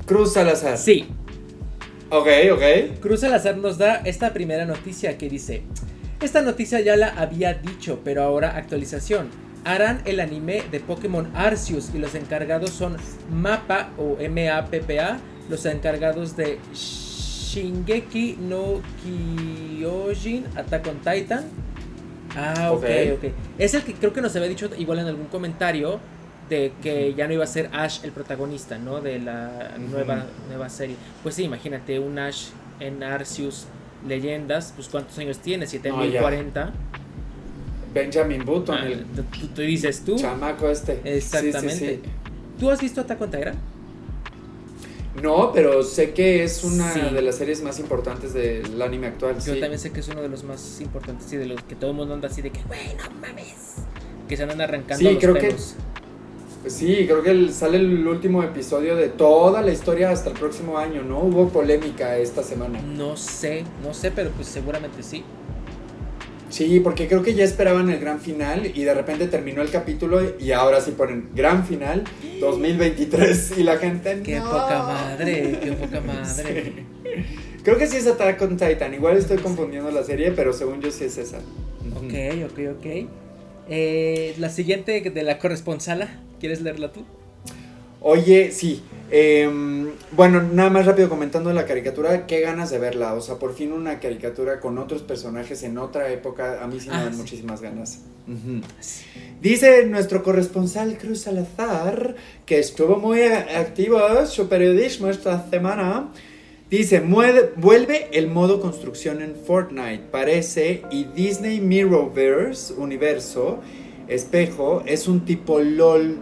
Cruz Salazar. Sí, Ok, ok. Cruz Salazar nos da esta primera noticia que dice, esta noticia ya la había dicho, pero ahora actualización. Harán el anime de Pokémon Arceus y los encargados son MAPPA o M-A-P-P-A, los encargados de Shingeki no Kyojin Attack on Titan. Ah, ok, Ok. ok. Es el que creo que nos había dicho igual en algún comentario de que ya no iba a ser Ash el protagonista, ¿no? De la nueva, nueva serie. Pues sí, imagínate un Ash en Arceus Leyendas, pues ¿cuántos años tiene? 7040. Benjamin Button, Ah, el tú, tú dices tú. chamaco este. Exactamente. Sí, sí, ¿Tú has visto Attack on Titan? No, pero sé que es una de las series más importantes del anime actual. Yo también sé que es uno de los más importantes y de los que todo el mundo anda así de que, güey, no mames. Que se andan arrancando Sí, los creo que- pelos. Sí, creo que el- sale el último episodio de toda la historia hasta el próximo año, ¿no? Hubo polémica esta semana. No sé, no sé, pero pues seguramente sí. Sí, porque creo que ya esperaban el gran final y de repente terminó el capítulo y ahora sí ponen gran final 2023 y la gente Qué no. poca madre, qué poca madre. Sí. Creo que sí es Attack on Titan, igual estoy confundiendo la serie, pero según yo sí es esa. Ok, ok, ok. Eh, la siguiente de la corresponsala, ¿quieres leerla tú? Oye, sí. em, bueno, nada más rápido comentando la caricatura, qué ganas de verla. O sea, por fin una caricatura con otros personajes en otra época. A mí sí me Ah, dan sí. muchísimas ganas. Ujú. Dice nuestro corresponsal Cruz Salazar, que estuvo muy activo su periodismo esta semana. Dice, "Mueve- vuelve el modo construcción en Fortnite, parece, y Disney Mirrorverse, universo, espejo, es un tipo LOL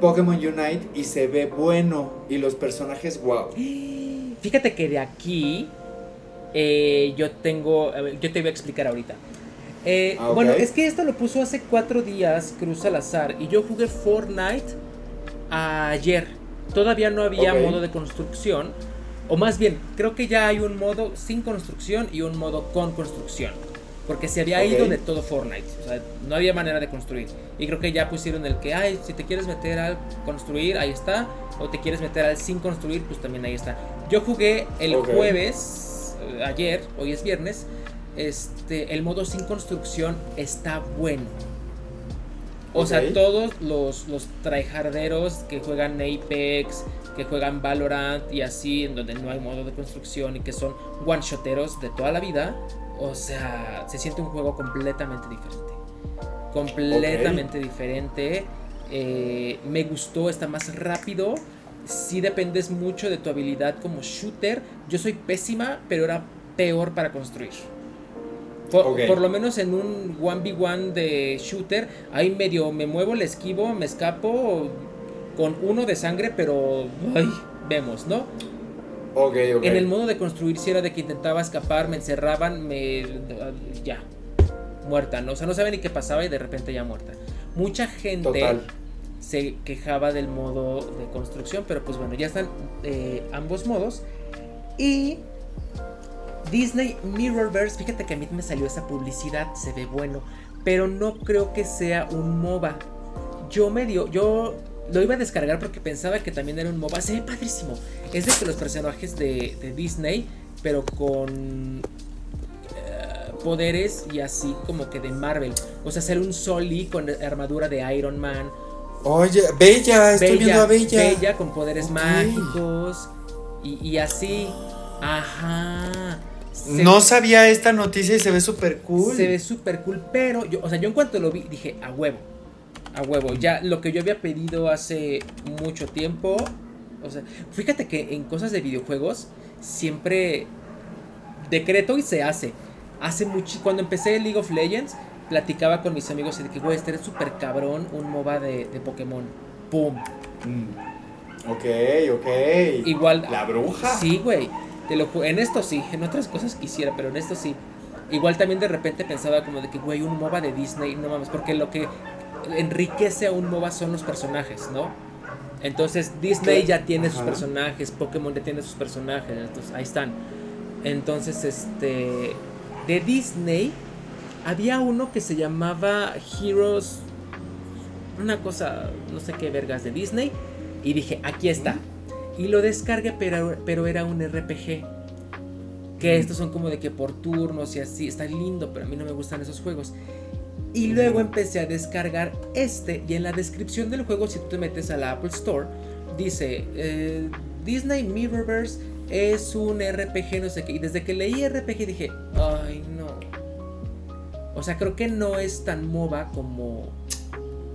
Pokémon Unite y se ve bueno y los personajes wow. Fíjate que de aquí eh, yo tengo, yo te voy a explicar ahorita. Eh, Ah. Bueno, es que esto lo puso hace cuatro días Cruz Salazar y yo jugué Fortnite ayer. Todavía no había modo de construcción. O más bien, creo que ya hay un modo sin construcción y un modo con construcción. Porque se había ido de todo Fortnite. O sea, no había manera de construir. Y creo que ya pusieron el que, ay, si te quieres meter al construir, ahí está. O te quieres meter al sin construir, pues también ahí está. Yo jugué el jueves, eh, ayer, hoy es viernes. Este, el modo sin construcción está bueno. O sea, todos los, los tryharderos que juegan Apex, que juegan Valorant y así, en donde no hay modo de construcción y que son one-shoteros de toda la vida, o sea, se siente un juego completamente diferente. Completamente diferente. Eh, me gustó, está más rápido. Sí dependes mucho de tu habilidad como shooter. Yo soy pésima, pero era peor para construir. Por, lo menos en un 1v1 de shooter, ahí medio me muevo, le esquivo, me escapo con uno de sangre, pero ay, vemos, ¿no? Ok, ok. En el modo de construir, si era de que intentaba escapar, me encerraban, me. ya. Muerta, ¿no? O sea, no sabía ni qué pasaba y de repente ya muerta. Mucha gente Total. se quejaba del modo de construcción, pero pues bueno, ya están eh, ambos modos. Y Disney Mirrorverse, fíjate que a mí me salió esa publicidad, se ve bueno, pero no creo que sea un MOBA. Yo medio, yo lo iba a descargar porque pensaba que también era un MOBA, se ve padrísimo. Es de que los personajes de, de Disney, pero con eh, poderes y así como que de Marvel. O sea, ser un Soli con armadura de Iron Man, Oye, Bella, estoy viendo a Bella. Bella con poderes mágicos y, y así. Ajá. Se- No sabía esta noticia y se ve súper cool. Se ve súper cool, pero yo, o sea, yo en cuanto lo vi dije, a huevo, a huevo, ya lo que yo había pedido hace mucho tiempo, o sea, fíjate que en cosas de videojuegos siempre decreto y se hace. Hace mucho, cuando empecé League of Legends, platicaba con mis amigos y de que, güey, este es súper cabrón, un MOBA de, de Pokémon. ¡Pum! Mm. Ok, ok. Igual. La bruja. Sí, güey. Te lo ju- en esto sí, en otras cosas quisiera, pero en esto sí. igual también de repente pensaba como de que, güey, un MOBA de Disney, no mames, porque lo que enriquece a un MOBA son los personajes, ¿no? Entonces Disney ya tiene sus personajes, Pokémon ya tiene sus personajes, entonces ahí están. Entonces, este, de Disney había uno que se llamaba Heroes, una cosa, no sé qué vergas de Disney, y dije, aquí está. Y lo descargué, pero, pero era un RPG. Que estos son como de que por turnos y así, está lindo, pero a mí no me gustan esos juegos. Y luego empecé a descargar este y en la descripción del juego, si tú te metes a la Apple Store, dice eh, Disney Mirrorverse es un RPG, no sé qué. Y desde que leí RPG dije, ay no. O sea, creo que no es tan MOBA como...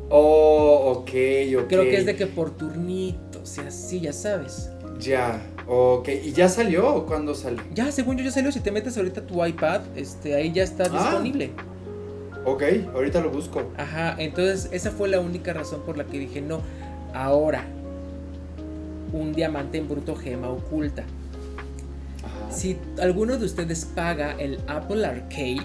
Oh, ok, ok. Creo que es de que por turnitos y así, ya sabes. Ya, ok. ¿Y ya salió o cuándo salió? Ya, según yo ya salió. Si te metes ahorita a tu iPad, este, ahí ya está ah. disponible. Ok, ahorita lo busco. Ajá, entonces esa fue la única razón por la que dije, no, ahora, un diamante en bruto gema oculta. Si alguno de ustedes paga el Apple Arcade,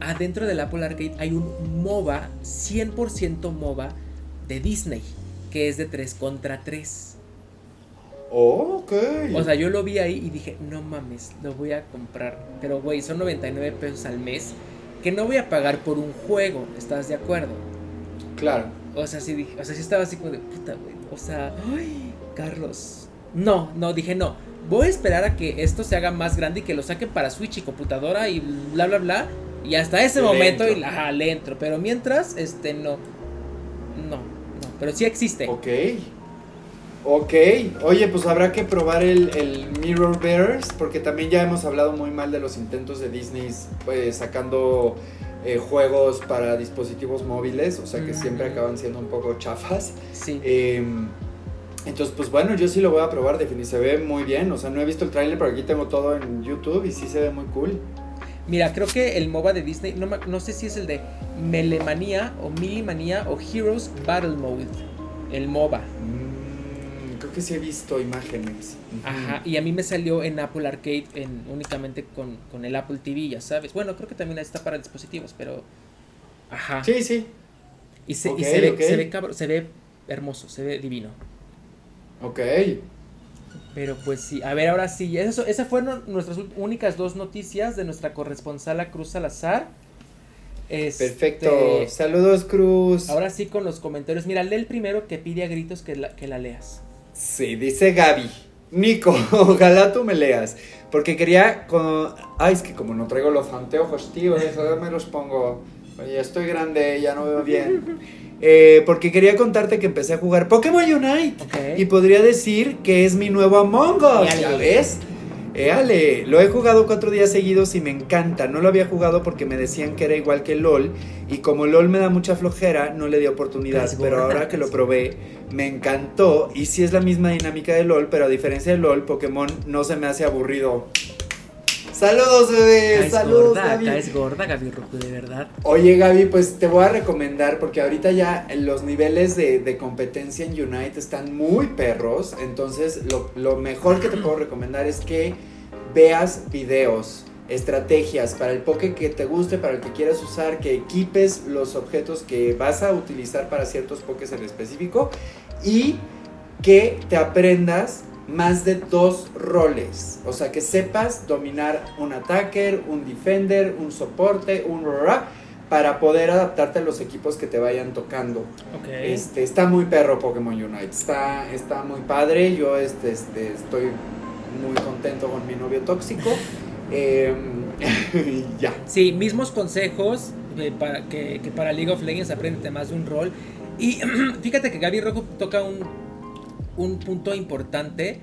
adentro del Apple Arcade hay un MOBA, 100% MOBA de Disney, que es de 3 contra 3. Oh, ok. O sea, yo lo vi ahí y dije, no mames, lo voy a comprar. Pero, güey, son 99 pesos al mes que no voy a pagar por un juego, ¿estás de acuerdo? Claro. O sea, sí dije, o sea, sí estaba así como de puta, güey. O sea, ay, Carlos. No, no, dije no. Voy a esperar a que esto se haga más grande y que lo saquen para Switch y computadora y bla bla bla. Y hasta ese momento y la le entro. Pero mientras, este no. No, no. Pero sí existe. Ok. Ok, oye, pues habrá que probar el, el Mirrorverse, porque también ya hemos hablado muy mal de los intentos de Disney pues, sacando eh, juegos para dispositivos móviles, o sea que siempre acaban siendo un poco chafas. Sí. Em, entonces, pues bueno, yo sí lo voy a probar, definitivamente se ve muy bien, o sea, no he visto el tráiler, pero aquí tengo todo en YouTube y sí se ve muy cool. Mira, creo que el MOBA de Disney, no, no sé si es el de Melemanía o Milimanía o Heroes Battle Mode, el MOBA. Mm, que sí he visto imágenes. Ajá, y a mí me salió en Apple Arcade en, únicamente con, el Apple TV, ya sabes. Bueno, creo que también está para dispositivos, pero... Ajá. Sí, sí. Y se, ve, se, ve se ve hermoso, se ve divino. Ok. Pero pues sí, a ver, ahora sí, eso, esas fueron nuestras únicas dos noticias de nuestra corresponsal a Cruz Salazar. Este, Perfecto, saludos Cruz. Ahora sí con los comentarios. Mira, lee el primero que pide a gritos que la, que la leas. Sí, dice Gaby. Nico, ojalá tú me leas. Porque quería. Con... Ay, es que como no traigo los anteojos, tío, eso me los pongo. Oye, estoy grande, ya no veo bien. Eh, porque quería contarte que empecé a jugar Pokémon Unite. Y podría decir que es mi nuevo Among Us, ¿ya ves? Éale, lo he jugado cuatro días seguidos y me encanta. No lo había jugado porque me decían que era igual que LOL. Y como LOL me da mucha flojera, no le di oportunidad. Pero ahora que lo probé, me encantó. Y sí es la misma dinámica de LOL, pero a diferencia de LOL, Pokémon no se me hace aburrido. Saludos, bebé. Saludos, gorda, Gaby. Caes gorda, Gaby de verdad. Oye, Gaby, pues te voy a recomendar, porque ahorita ya los niveles de, competencia en Unite están muy perros. Entonces, lo, lo mejor que te puedo recomendar es que veas videos, estrategias para el poke que te guste, para el que quieras usar, que equipes los objetos que vas a utilizar para ciertos pokés en específico y que te aprendas más de dos roles. O sea, que sepas dominar un attacker, un defender, un soporte, un para poder adaptarte a los equipos que te vayan tocando. Este, está muy perro Pokémon Unite. Está, está muy padre. Yo este, este, estoy muy contento con mi novio tóxico. Em, ya. Sí, mismos consejos eh, para que, para League of Legends aprende más de un rol. Y fíjate que Gaby Rojo toca un, un punto importante.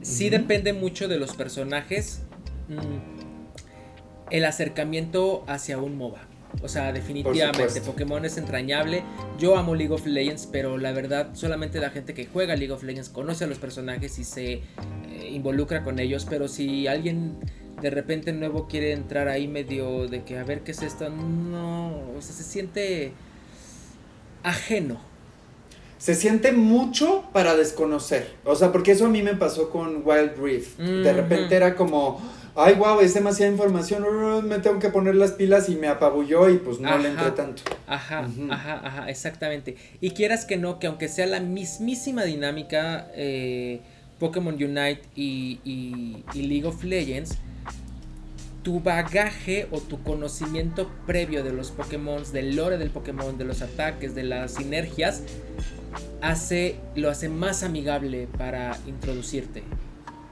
Sí depende mucho de los personajes. Mm, el acercamiento hacia un MOBA. O sea, definitivamente Pokémon es entrañable. Yo amo League of Legends, pero la verdad solamente la gente que juega League of Legends conoce a los personajes y se eh, involucra con ellos. Pero si alguien de repente nuevo quiere entrar ahí medio de que a ver qué es esto, no, o sea, se siente ajeno. Se siente mucho para desconocer. O sea, porque eso a mí me pasó con Wild Rift. De repente era como ay, wow, es demasiada información, me tengo que poner las pilas y me apabulló y pues no le entré tanto. Ajá, ajá, ajá, exactamente. Y quieras que no, que aunque sea la mismísima dinámica eh, Pokémon Unite y, y League of Legends, tu bagaje o tu conocimiento previo de los Pokémon, del lore del Pokémon, de los ataques, de las sinergias, hace, lo hace más amigable para introducirte.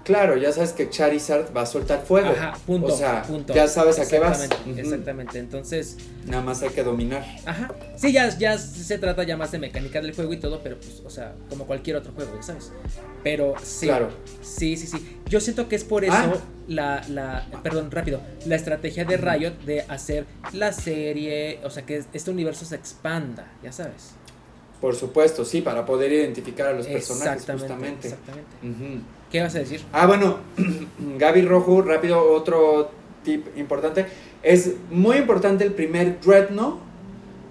Claro, ya sabes que Charizard va a soltar fuego. Ajá, punto. O sea, ya sabes a qué vas. Exactamente, entonces. Nada más hay que dominar. Ajá. Sí, ya, ya se trata ya más de mecánica del juego y todo, pero pues, o sea, como cualquier otro juego, ya sabes. Pero sí. Claro. Sí, sí, sí. Yo siento que es por eso ah. la, la. Perdón, rápido. La estrategia de Riot de hacer la serie. O sea, que este universo se expanda, ya sabes. Por supuesto, sí, para poder identificar a los personajes, justamente. Exactamente. ¿Qué vas a decir? Ah, bueno, Gaby Rojo, rápido, otro tip importante. Es muy importante el primer Dreadnought,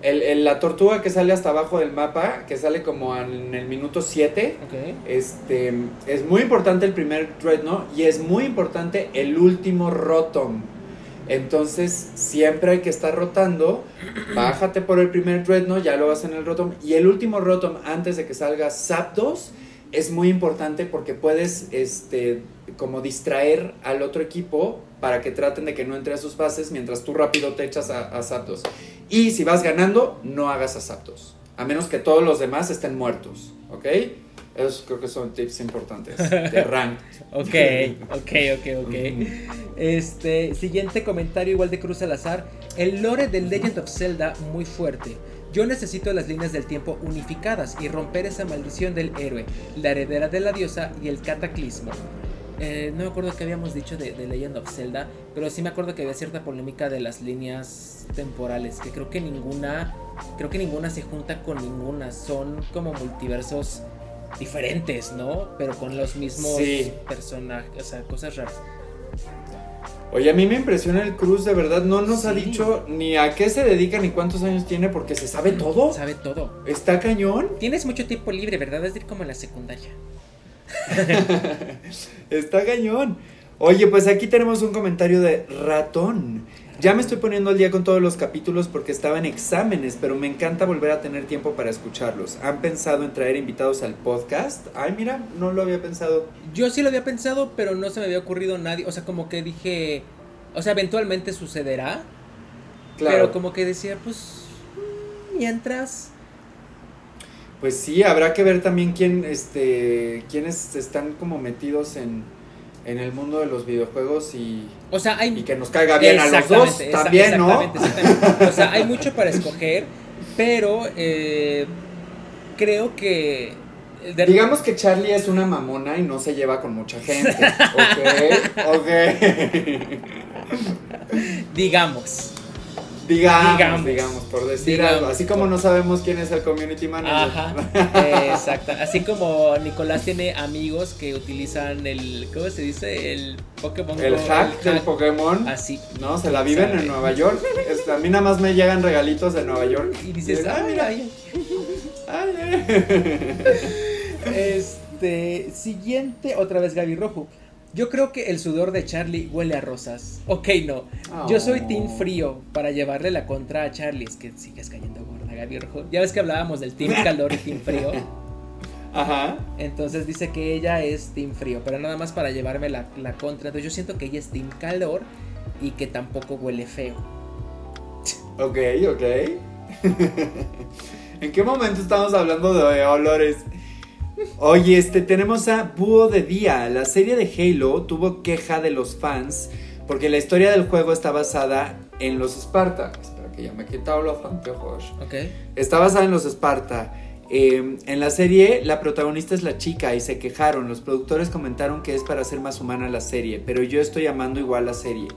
el, la tortuga que sale hasta abajo del mapa, que sale como en el minuto 7. Este, es muy importante el primer Dreadnought y es muy importante el último Rotom. Entonces, siempre hay que estar rotando. Bájate por el primer Dreadnought, ya lo vas en el Rotom. Y el último Rotom, antes de que salga Zapdos, es muy importante porque puedes, este, como distraer al otro equipo para que traten de que no entre a sus bases mientras tú rápido te echas a, Zapdos. Y si vas ganando, no hagas a Zapdos. A menos que todos los demás estén muertos, ¿ok? Esos creo que son tips importantes de rank. ok, ok, ok, ok. Este, siguiente comentario igual de Cruz Salazar. El lore de Legend of Zelda muy fuerte. Yo necesito las líneas del tiempo unificadas y romper esa maldición del héroe, la heredera de la diosa y el cataclismo. Eh, no me acuerdo qué habíamos dicho de, de, Legend of Zelda, pero sí me acuerdo que había cierta polémica de las líneas temporales, que creo que ninguna, creo que ninguna se junta con ninguna, son como multiversos diferentes, ¿no? Pero con los mismos personajes, o sea, cosas raras. Oye, a mí me impresiona el Cruz, de verdad, no nos ha dicho ni a qué se dedica ni cuántos años tiene porque se sabe todo. Sabe todo. Está cañón. Tienes mucho tiempo libre, ¿verdad? Es decir, como en la secundaria. Está cañón. Oye, pues aquí tenemos un comentario de ratón. Ya me estoy poniendo al día con todos los capítulos porque estaba en exámenes, pero me encanta volver a tener tiempo para escucharlos. ¿Han pensado en traer invitados al podcast? Ay, mira, no lo había pensado. Yo sí lo había pensado, pero no se me había ocurrido nadie. O sea, como que dije, o sea, eventualmente sucederá. Claro. Pero como que decía, pues, mientras... Pues sí, habrá que ver también quién, este, quiénes están como metidos en en el mundo de los videojuegos y, o sea, hay, y que nos caiga bien a los dos también, ¿no? O sea, hay mucho para escoger, pero eh, creo que... Digamos que Charlie es una mamona y no se lleva con mucha gente. ok, ok. Digamos. Digamos, digamos, por decir algo. Así como no sabemos quién es el community manager. Ajá, exacto. Así como Nicolás tiene amigos que utilizan el, ¿cómo se dice? El Pokémon. El hack del Pokémon. Así. No, se la viven en Nueva York. a mí nada más me llegan regalitos de Nueva York. Y dices, ah, mira. Este, siguiente, otra vez Gaby Rojo. Yo creo que el sudor de Charlie huele a rosas. Ok, no. Yo soy Team Frío para llevarle la contra a Charlie. Es que sigues cayendo gorda, Gaby Rojo. Ya ves que hablábamos del Team Calor y Team Frío. Ajá. Entonces dice que ella es Team Frío, pero nada más para llevarme la, la contra. Entonces yo siento que ella es Team Calor y que tampoco huele feo. Ok, ok. ¿En qué momento estamos hablando de olores? Oye, este, tenemos a Búho de Día. La serie de Halo tuvo queja de los fans porque la historia del juego está basada en los Sparta. Espera que ya me he quitado los anteojos. Ok. Está basada en los Sparta. Em, en la serie, la protagonista es la chica y se quejaron. Los productores comentaron que es para hacer más humana la serie, pero yo estoy amando igual la serie.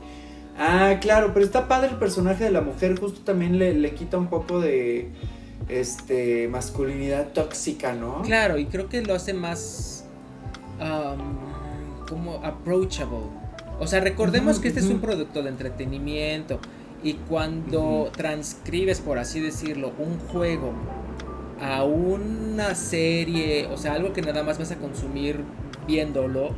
Ah, claro, pero está padre el personaje de la mujer, justo también le, le quita un poco de este masculinidad tóxica, ¿no? Claro, y creo que lo hace más como approachable. O sea, recordemos que este es un producto de entretenimiento y cuando transcribes, por así decirlo, un juego a una serie, o sea, algo que nada más vas a consumir viéndolo,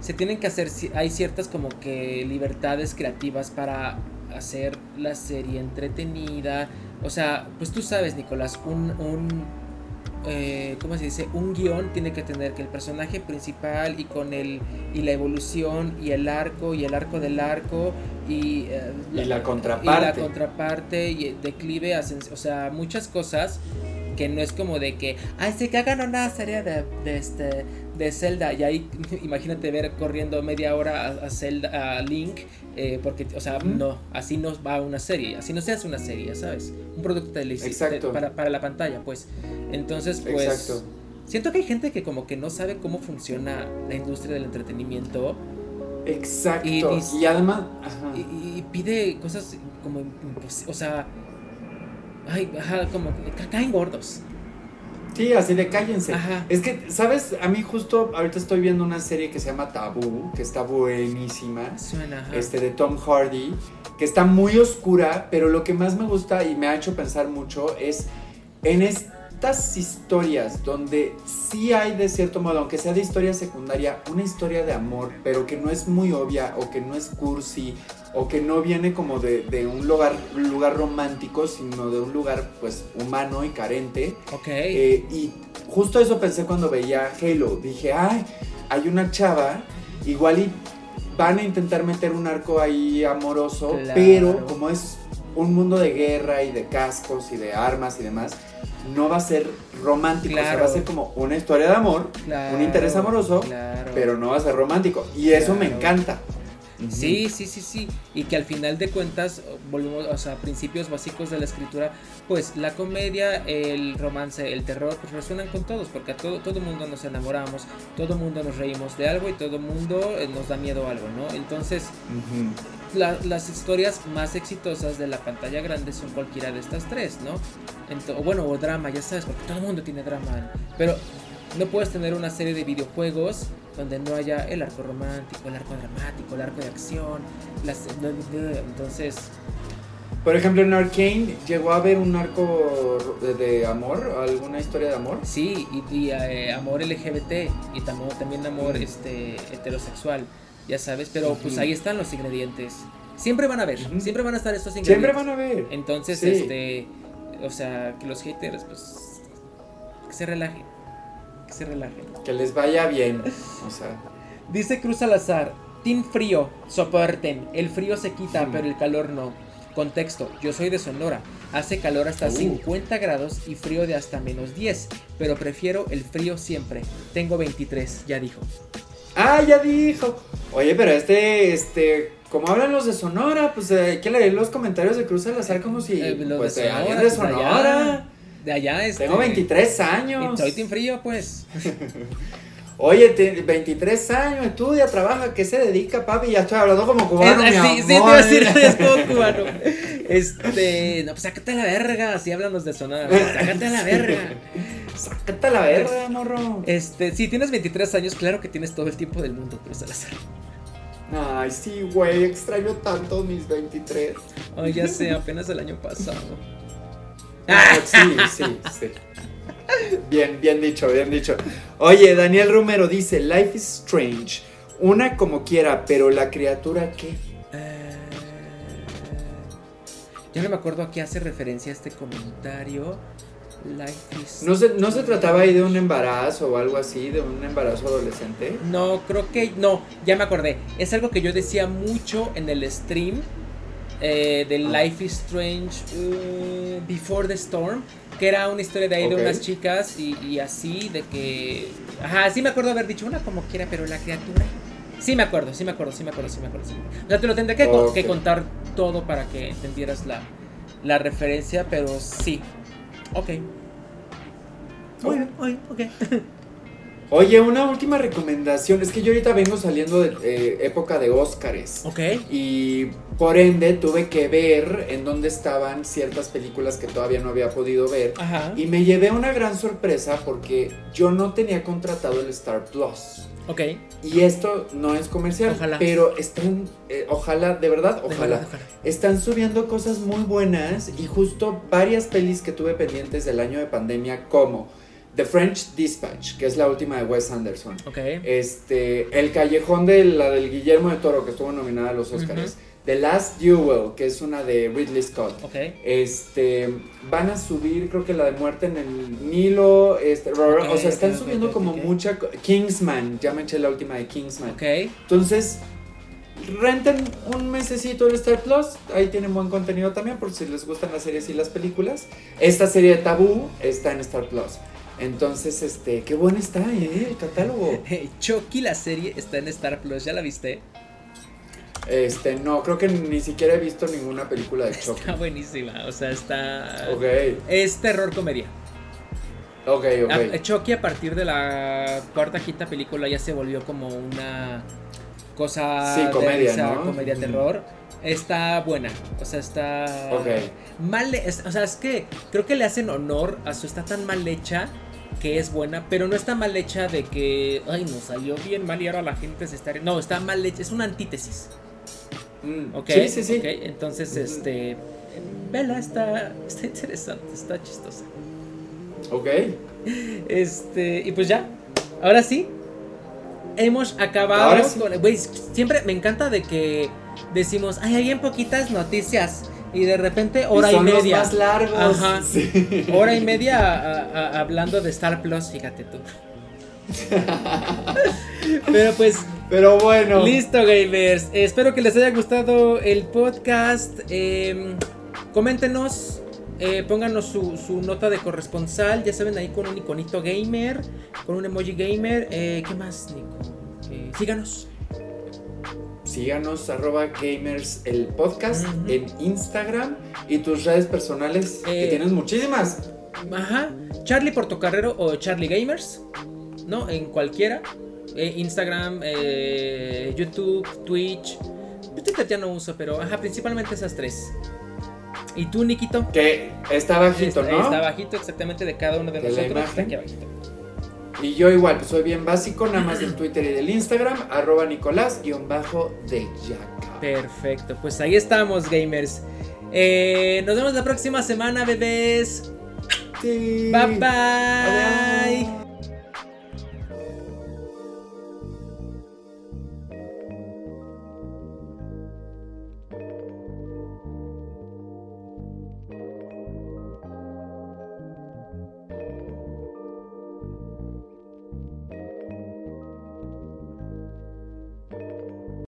se tienen que hacer, hay ciertas como que libertades creativas para hacer la serie entretenida. O sea, pues tú sabes, Nicolás, un, un eh, ¿cómo se dice? Un guion tiene que tener que el personaje principal y con el y la evolución y el arco y el arco del arco y, eh, la, contraparte y la contraparte y declive, o sea, muchas cosas que no es como de que, ay, sí, que hagan una serie de, de, este, de Zelda y ahí imagínate ver corriendo media hora a, Zelda, a Link, eh, porque, o sea, no, así no va una serie, así no se hace una serie, ¿sabes? Un producto televisivo para, para la pantalla, pues. Entonces, pues... Siento que hay gente que como que no sabe cómo funciona la industria del entretenimiento. Exacto. Y, además... Y, pide cosas como... o sea Ay, ajá, como caen gordos. Sí, así de cállense. Es que, ¿sabes? A mí justo ahorita estoy viendo una serie que se llama Tabú, que está buenísima. Suena, Este, de Tom Hardy, que está muy oscura, pero lo que más me gusta y me ha hecho pensar mucho es en estas historias donde sí hay de cierto modo, aunque sea de historia secundaria, una historia de amor, pero que no es muy obvia o que no es cursi o que no viene como de, un lugar, lugar romántico, sino de un lugar pues humano y carente. Ok. Eh, y justo eso pensé cuando veía Halo. Dije, ay, hay una chava, igual y van a intentar meter un arco ahí amoroso, pero como es un mundo de guerra y de cascos y de armas y demás, no va a ser romántico, o sea, va a ser como una historia de amor, un interés amoroso, pero no va a ser romántico. Y eso me encanta. Sí, sí, sí, sí. Y que al final de cuentas, volvemos, o sea, principios básicos de la escritura, pues la comedia, el romance, el terror, pues resuenan con todos, porque a todo, todo mundo nos enamoramos, todo mundo nos reímos de algo y todo mundo eh, nos da miedo a algo, ¿no? Entonces, las historias más exitosas de la pantalla grande son cualquiera de estas tres, ¿no? bueno, o drama, ya sabes, porque todo el mundo tiene drama, pero no puedes tener una serie de videojuegos donde no haya el arco romántico, el arco dramático, el arco de acción. Las, entonces. Por ejemplo, en Arkane llegó a haber un arco de, amor, alguna historia de amor. Sí, y, eh, amor LGBT y también amor este heterosexual, ya sabes, pero pues ahí están los ingredientes. Siempre van a ver, siempre van a estar estos ingredientes. Siempre van a ver. Entonces, este, o sea, que los haters pues que se relajen que se relajen. Que les vaya bien. O sea. Dice Cruz Salazar, Team Frío, soporten. El frío se quita, pero el calor no. Contexto, yo soy de Sonora. Hace calor hasta 50 grados y frío de hasta menos 10, pero prefiero el frío siempre. Tengo 23, ya dijo. Ah, ya dijo. Oye, pero este, este, como hablan los de Sonora, pues eh, hay que leer los comentarios de Cruz Salazar como si, eh, pues, de Sonora, de Sonora de allá. Este, Tengo 23 años. soy team frío, pues. Oye, 23 años, estudia, trabaja, ¿qué se dedica, papi? Ya estoy hablando como cubano, mi Sí, sí, te iba a decir, es como cubano. Este, no, pues sácate a la verga, así hablan los de sonar. Sácate a la verga. sácate a la verga, morro. Este, si tienes 23 años, claro que tienes todo el tiempo del mundo, pero Salazar. Ay, sí, güey, extraño tanto mis 23. Ay, ya sé, apenas el año pasado. Ah, sí, sí, sí. Bien, bien dicho, bien dicho. Oye, Daniel Romero dice, Life is Strange. Una como quiera, pero la criatura qué? Eh, yo no me acuerdo a qué hace referencia este comentario. Life is ¿No se, ¿No se trataba ahí de un embarazo o algo así, de un embarazo adolescente? No, creo que no, ya me acordé. Es algo que yo decía mucho en el stream eh, de. Life is Strange uh, Before the Storm, que era una historia de ahí de unas chicas y, así, de que... Ajá, sí me acuerdo haber dicho una como quiera, pero la criatura... Sí me acuerdo, sí me acuerdo, sí me acuerdo, sí me acuerdo. O sea, te lo tendré que, contar todo para que entendieras la, la referencia, pero sí. Ok. Bueno, ok. Oye, una última recomendación. Es que yo ahorita vengo saliendo de eh, época de Óscares. Ok. Y por ende tuve que ver en dónde estaban ciertas películas que todavía no había podido ver. Ajá. Y me llevé una gran sorpresa porque yo no tenía contratado el Star Plus. Ok. Y esto no es comercial. Ojalá. Pero están, eh, ojalá, de verdad, ojalá. Están subiendo cosas muy buenas y justo varias pelis que tuve pendientes del año de pandemia como The French Dispatch, que es la última de Wes Anderson. Este, El Callejón de la del Guillermo de Toro, que estuvo nominada a los Oscars. The Last Duel, que es una de Ridley Scott. Ok. Este, van a subir, creo que la de muerte en el Nilo. Este, o sea, están subiendo como mucha. Kingsman, ya me eché la última de Kingsman. Entonces, renten un mesecito el Star Plus. Ahí tienen buen contenido también, por si les gustan las series y las películas. Esta serie de Tabú está en Star Plus. Entonces, este, qué bueno está, ¿eh? El catálogo. Chucky, la serie, está en Star Plus. ¿Ya la viste? Este, no, creo que ni siquiera he visto ninguna película de Chucky. Está buenísima. O sea, está. Ok, Es terror comedia. ok, ok. A- Chucky a partir de la cuarta quinta película ya se volvió como una cosa Sí, de comedia, risa, ¿no? comedia terror. Está buena, o sea, está Ok. mal, o sea, es que creo que le hacen honor a su está tan mal hecha que es buena, pero no está mal hecha de que ay, nos salió bien mal y ahora la gente se está no, está mal hecha, es una antítesis. Mm, Ok, Sí, sí, sí. ok, entonces este Vela está está interesante, está chistosa. Ok. Este, y pues ya, ahora sí, hemos acabado. Ahora sí. con- güey, siempre me encanta de que decimos, ay, hay bien poquitas noticias. Y de repente, hora y, son media. más largos. Ajá. Sí. Hora y media a- a- hablando de Star Plus, fíjate tú. Pero pues, Pero bueno. listo, gamers. Espero que les haya gustado el podcast. Eh, coméntenos. eh, pónganos su, su nota de corresponsal. Ya saben, ahí con un iconito gamer. Con un emoji gamer. Eh, ¿Qué más, Nico? Eh, síganos. Síganos, arroba gamers el podcast en Instagram y tus redes personales, que Eh, tienes muchísimas. Ajá. Charlie Portocarrero o Charlie Gamers. ¿No? En cualquiera. Eh, Instagram, eh, YouTube, Twitch. Twitter ya no uso, pero ajá, principalmente esas tres. ¿Y tú, Nikito? Que está bajito, está, ¿no? está bajito exactamente de cada uno de, nosotros. Está imagen. aquí abajito. Y yo igual, pues soy bien básico, nada más del Twitter y del Instagram, arroba Nicolás guion bajo de Yaca. Perfecto. Pues ahí estamos, gamers. Eh, nos vemos la próxima semana, bebés. Sí. Bye bye. Adiós.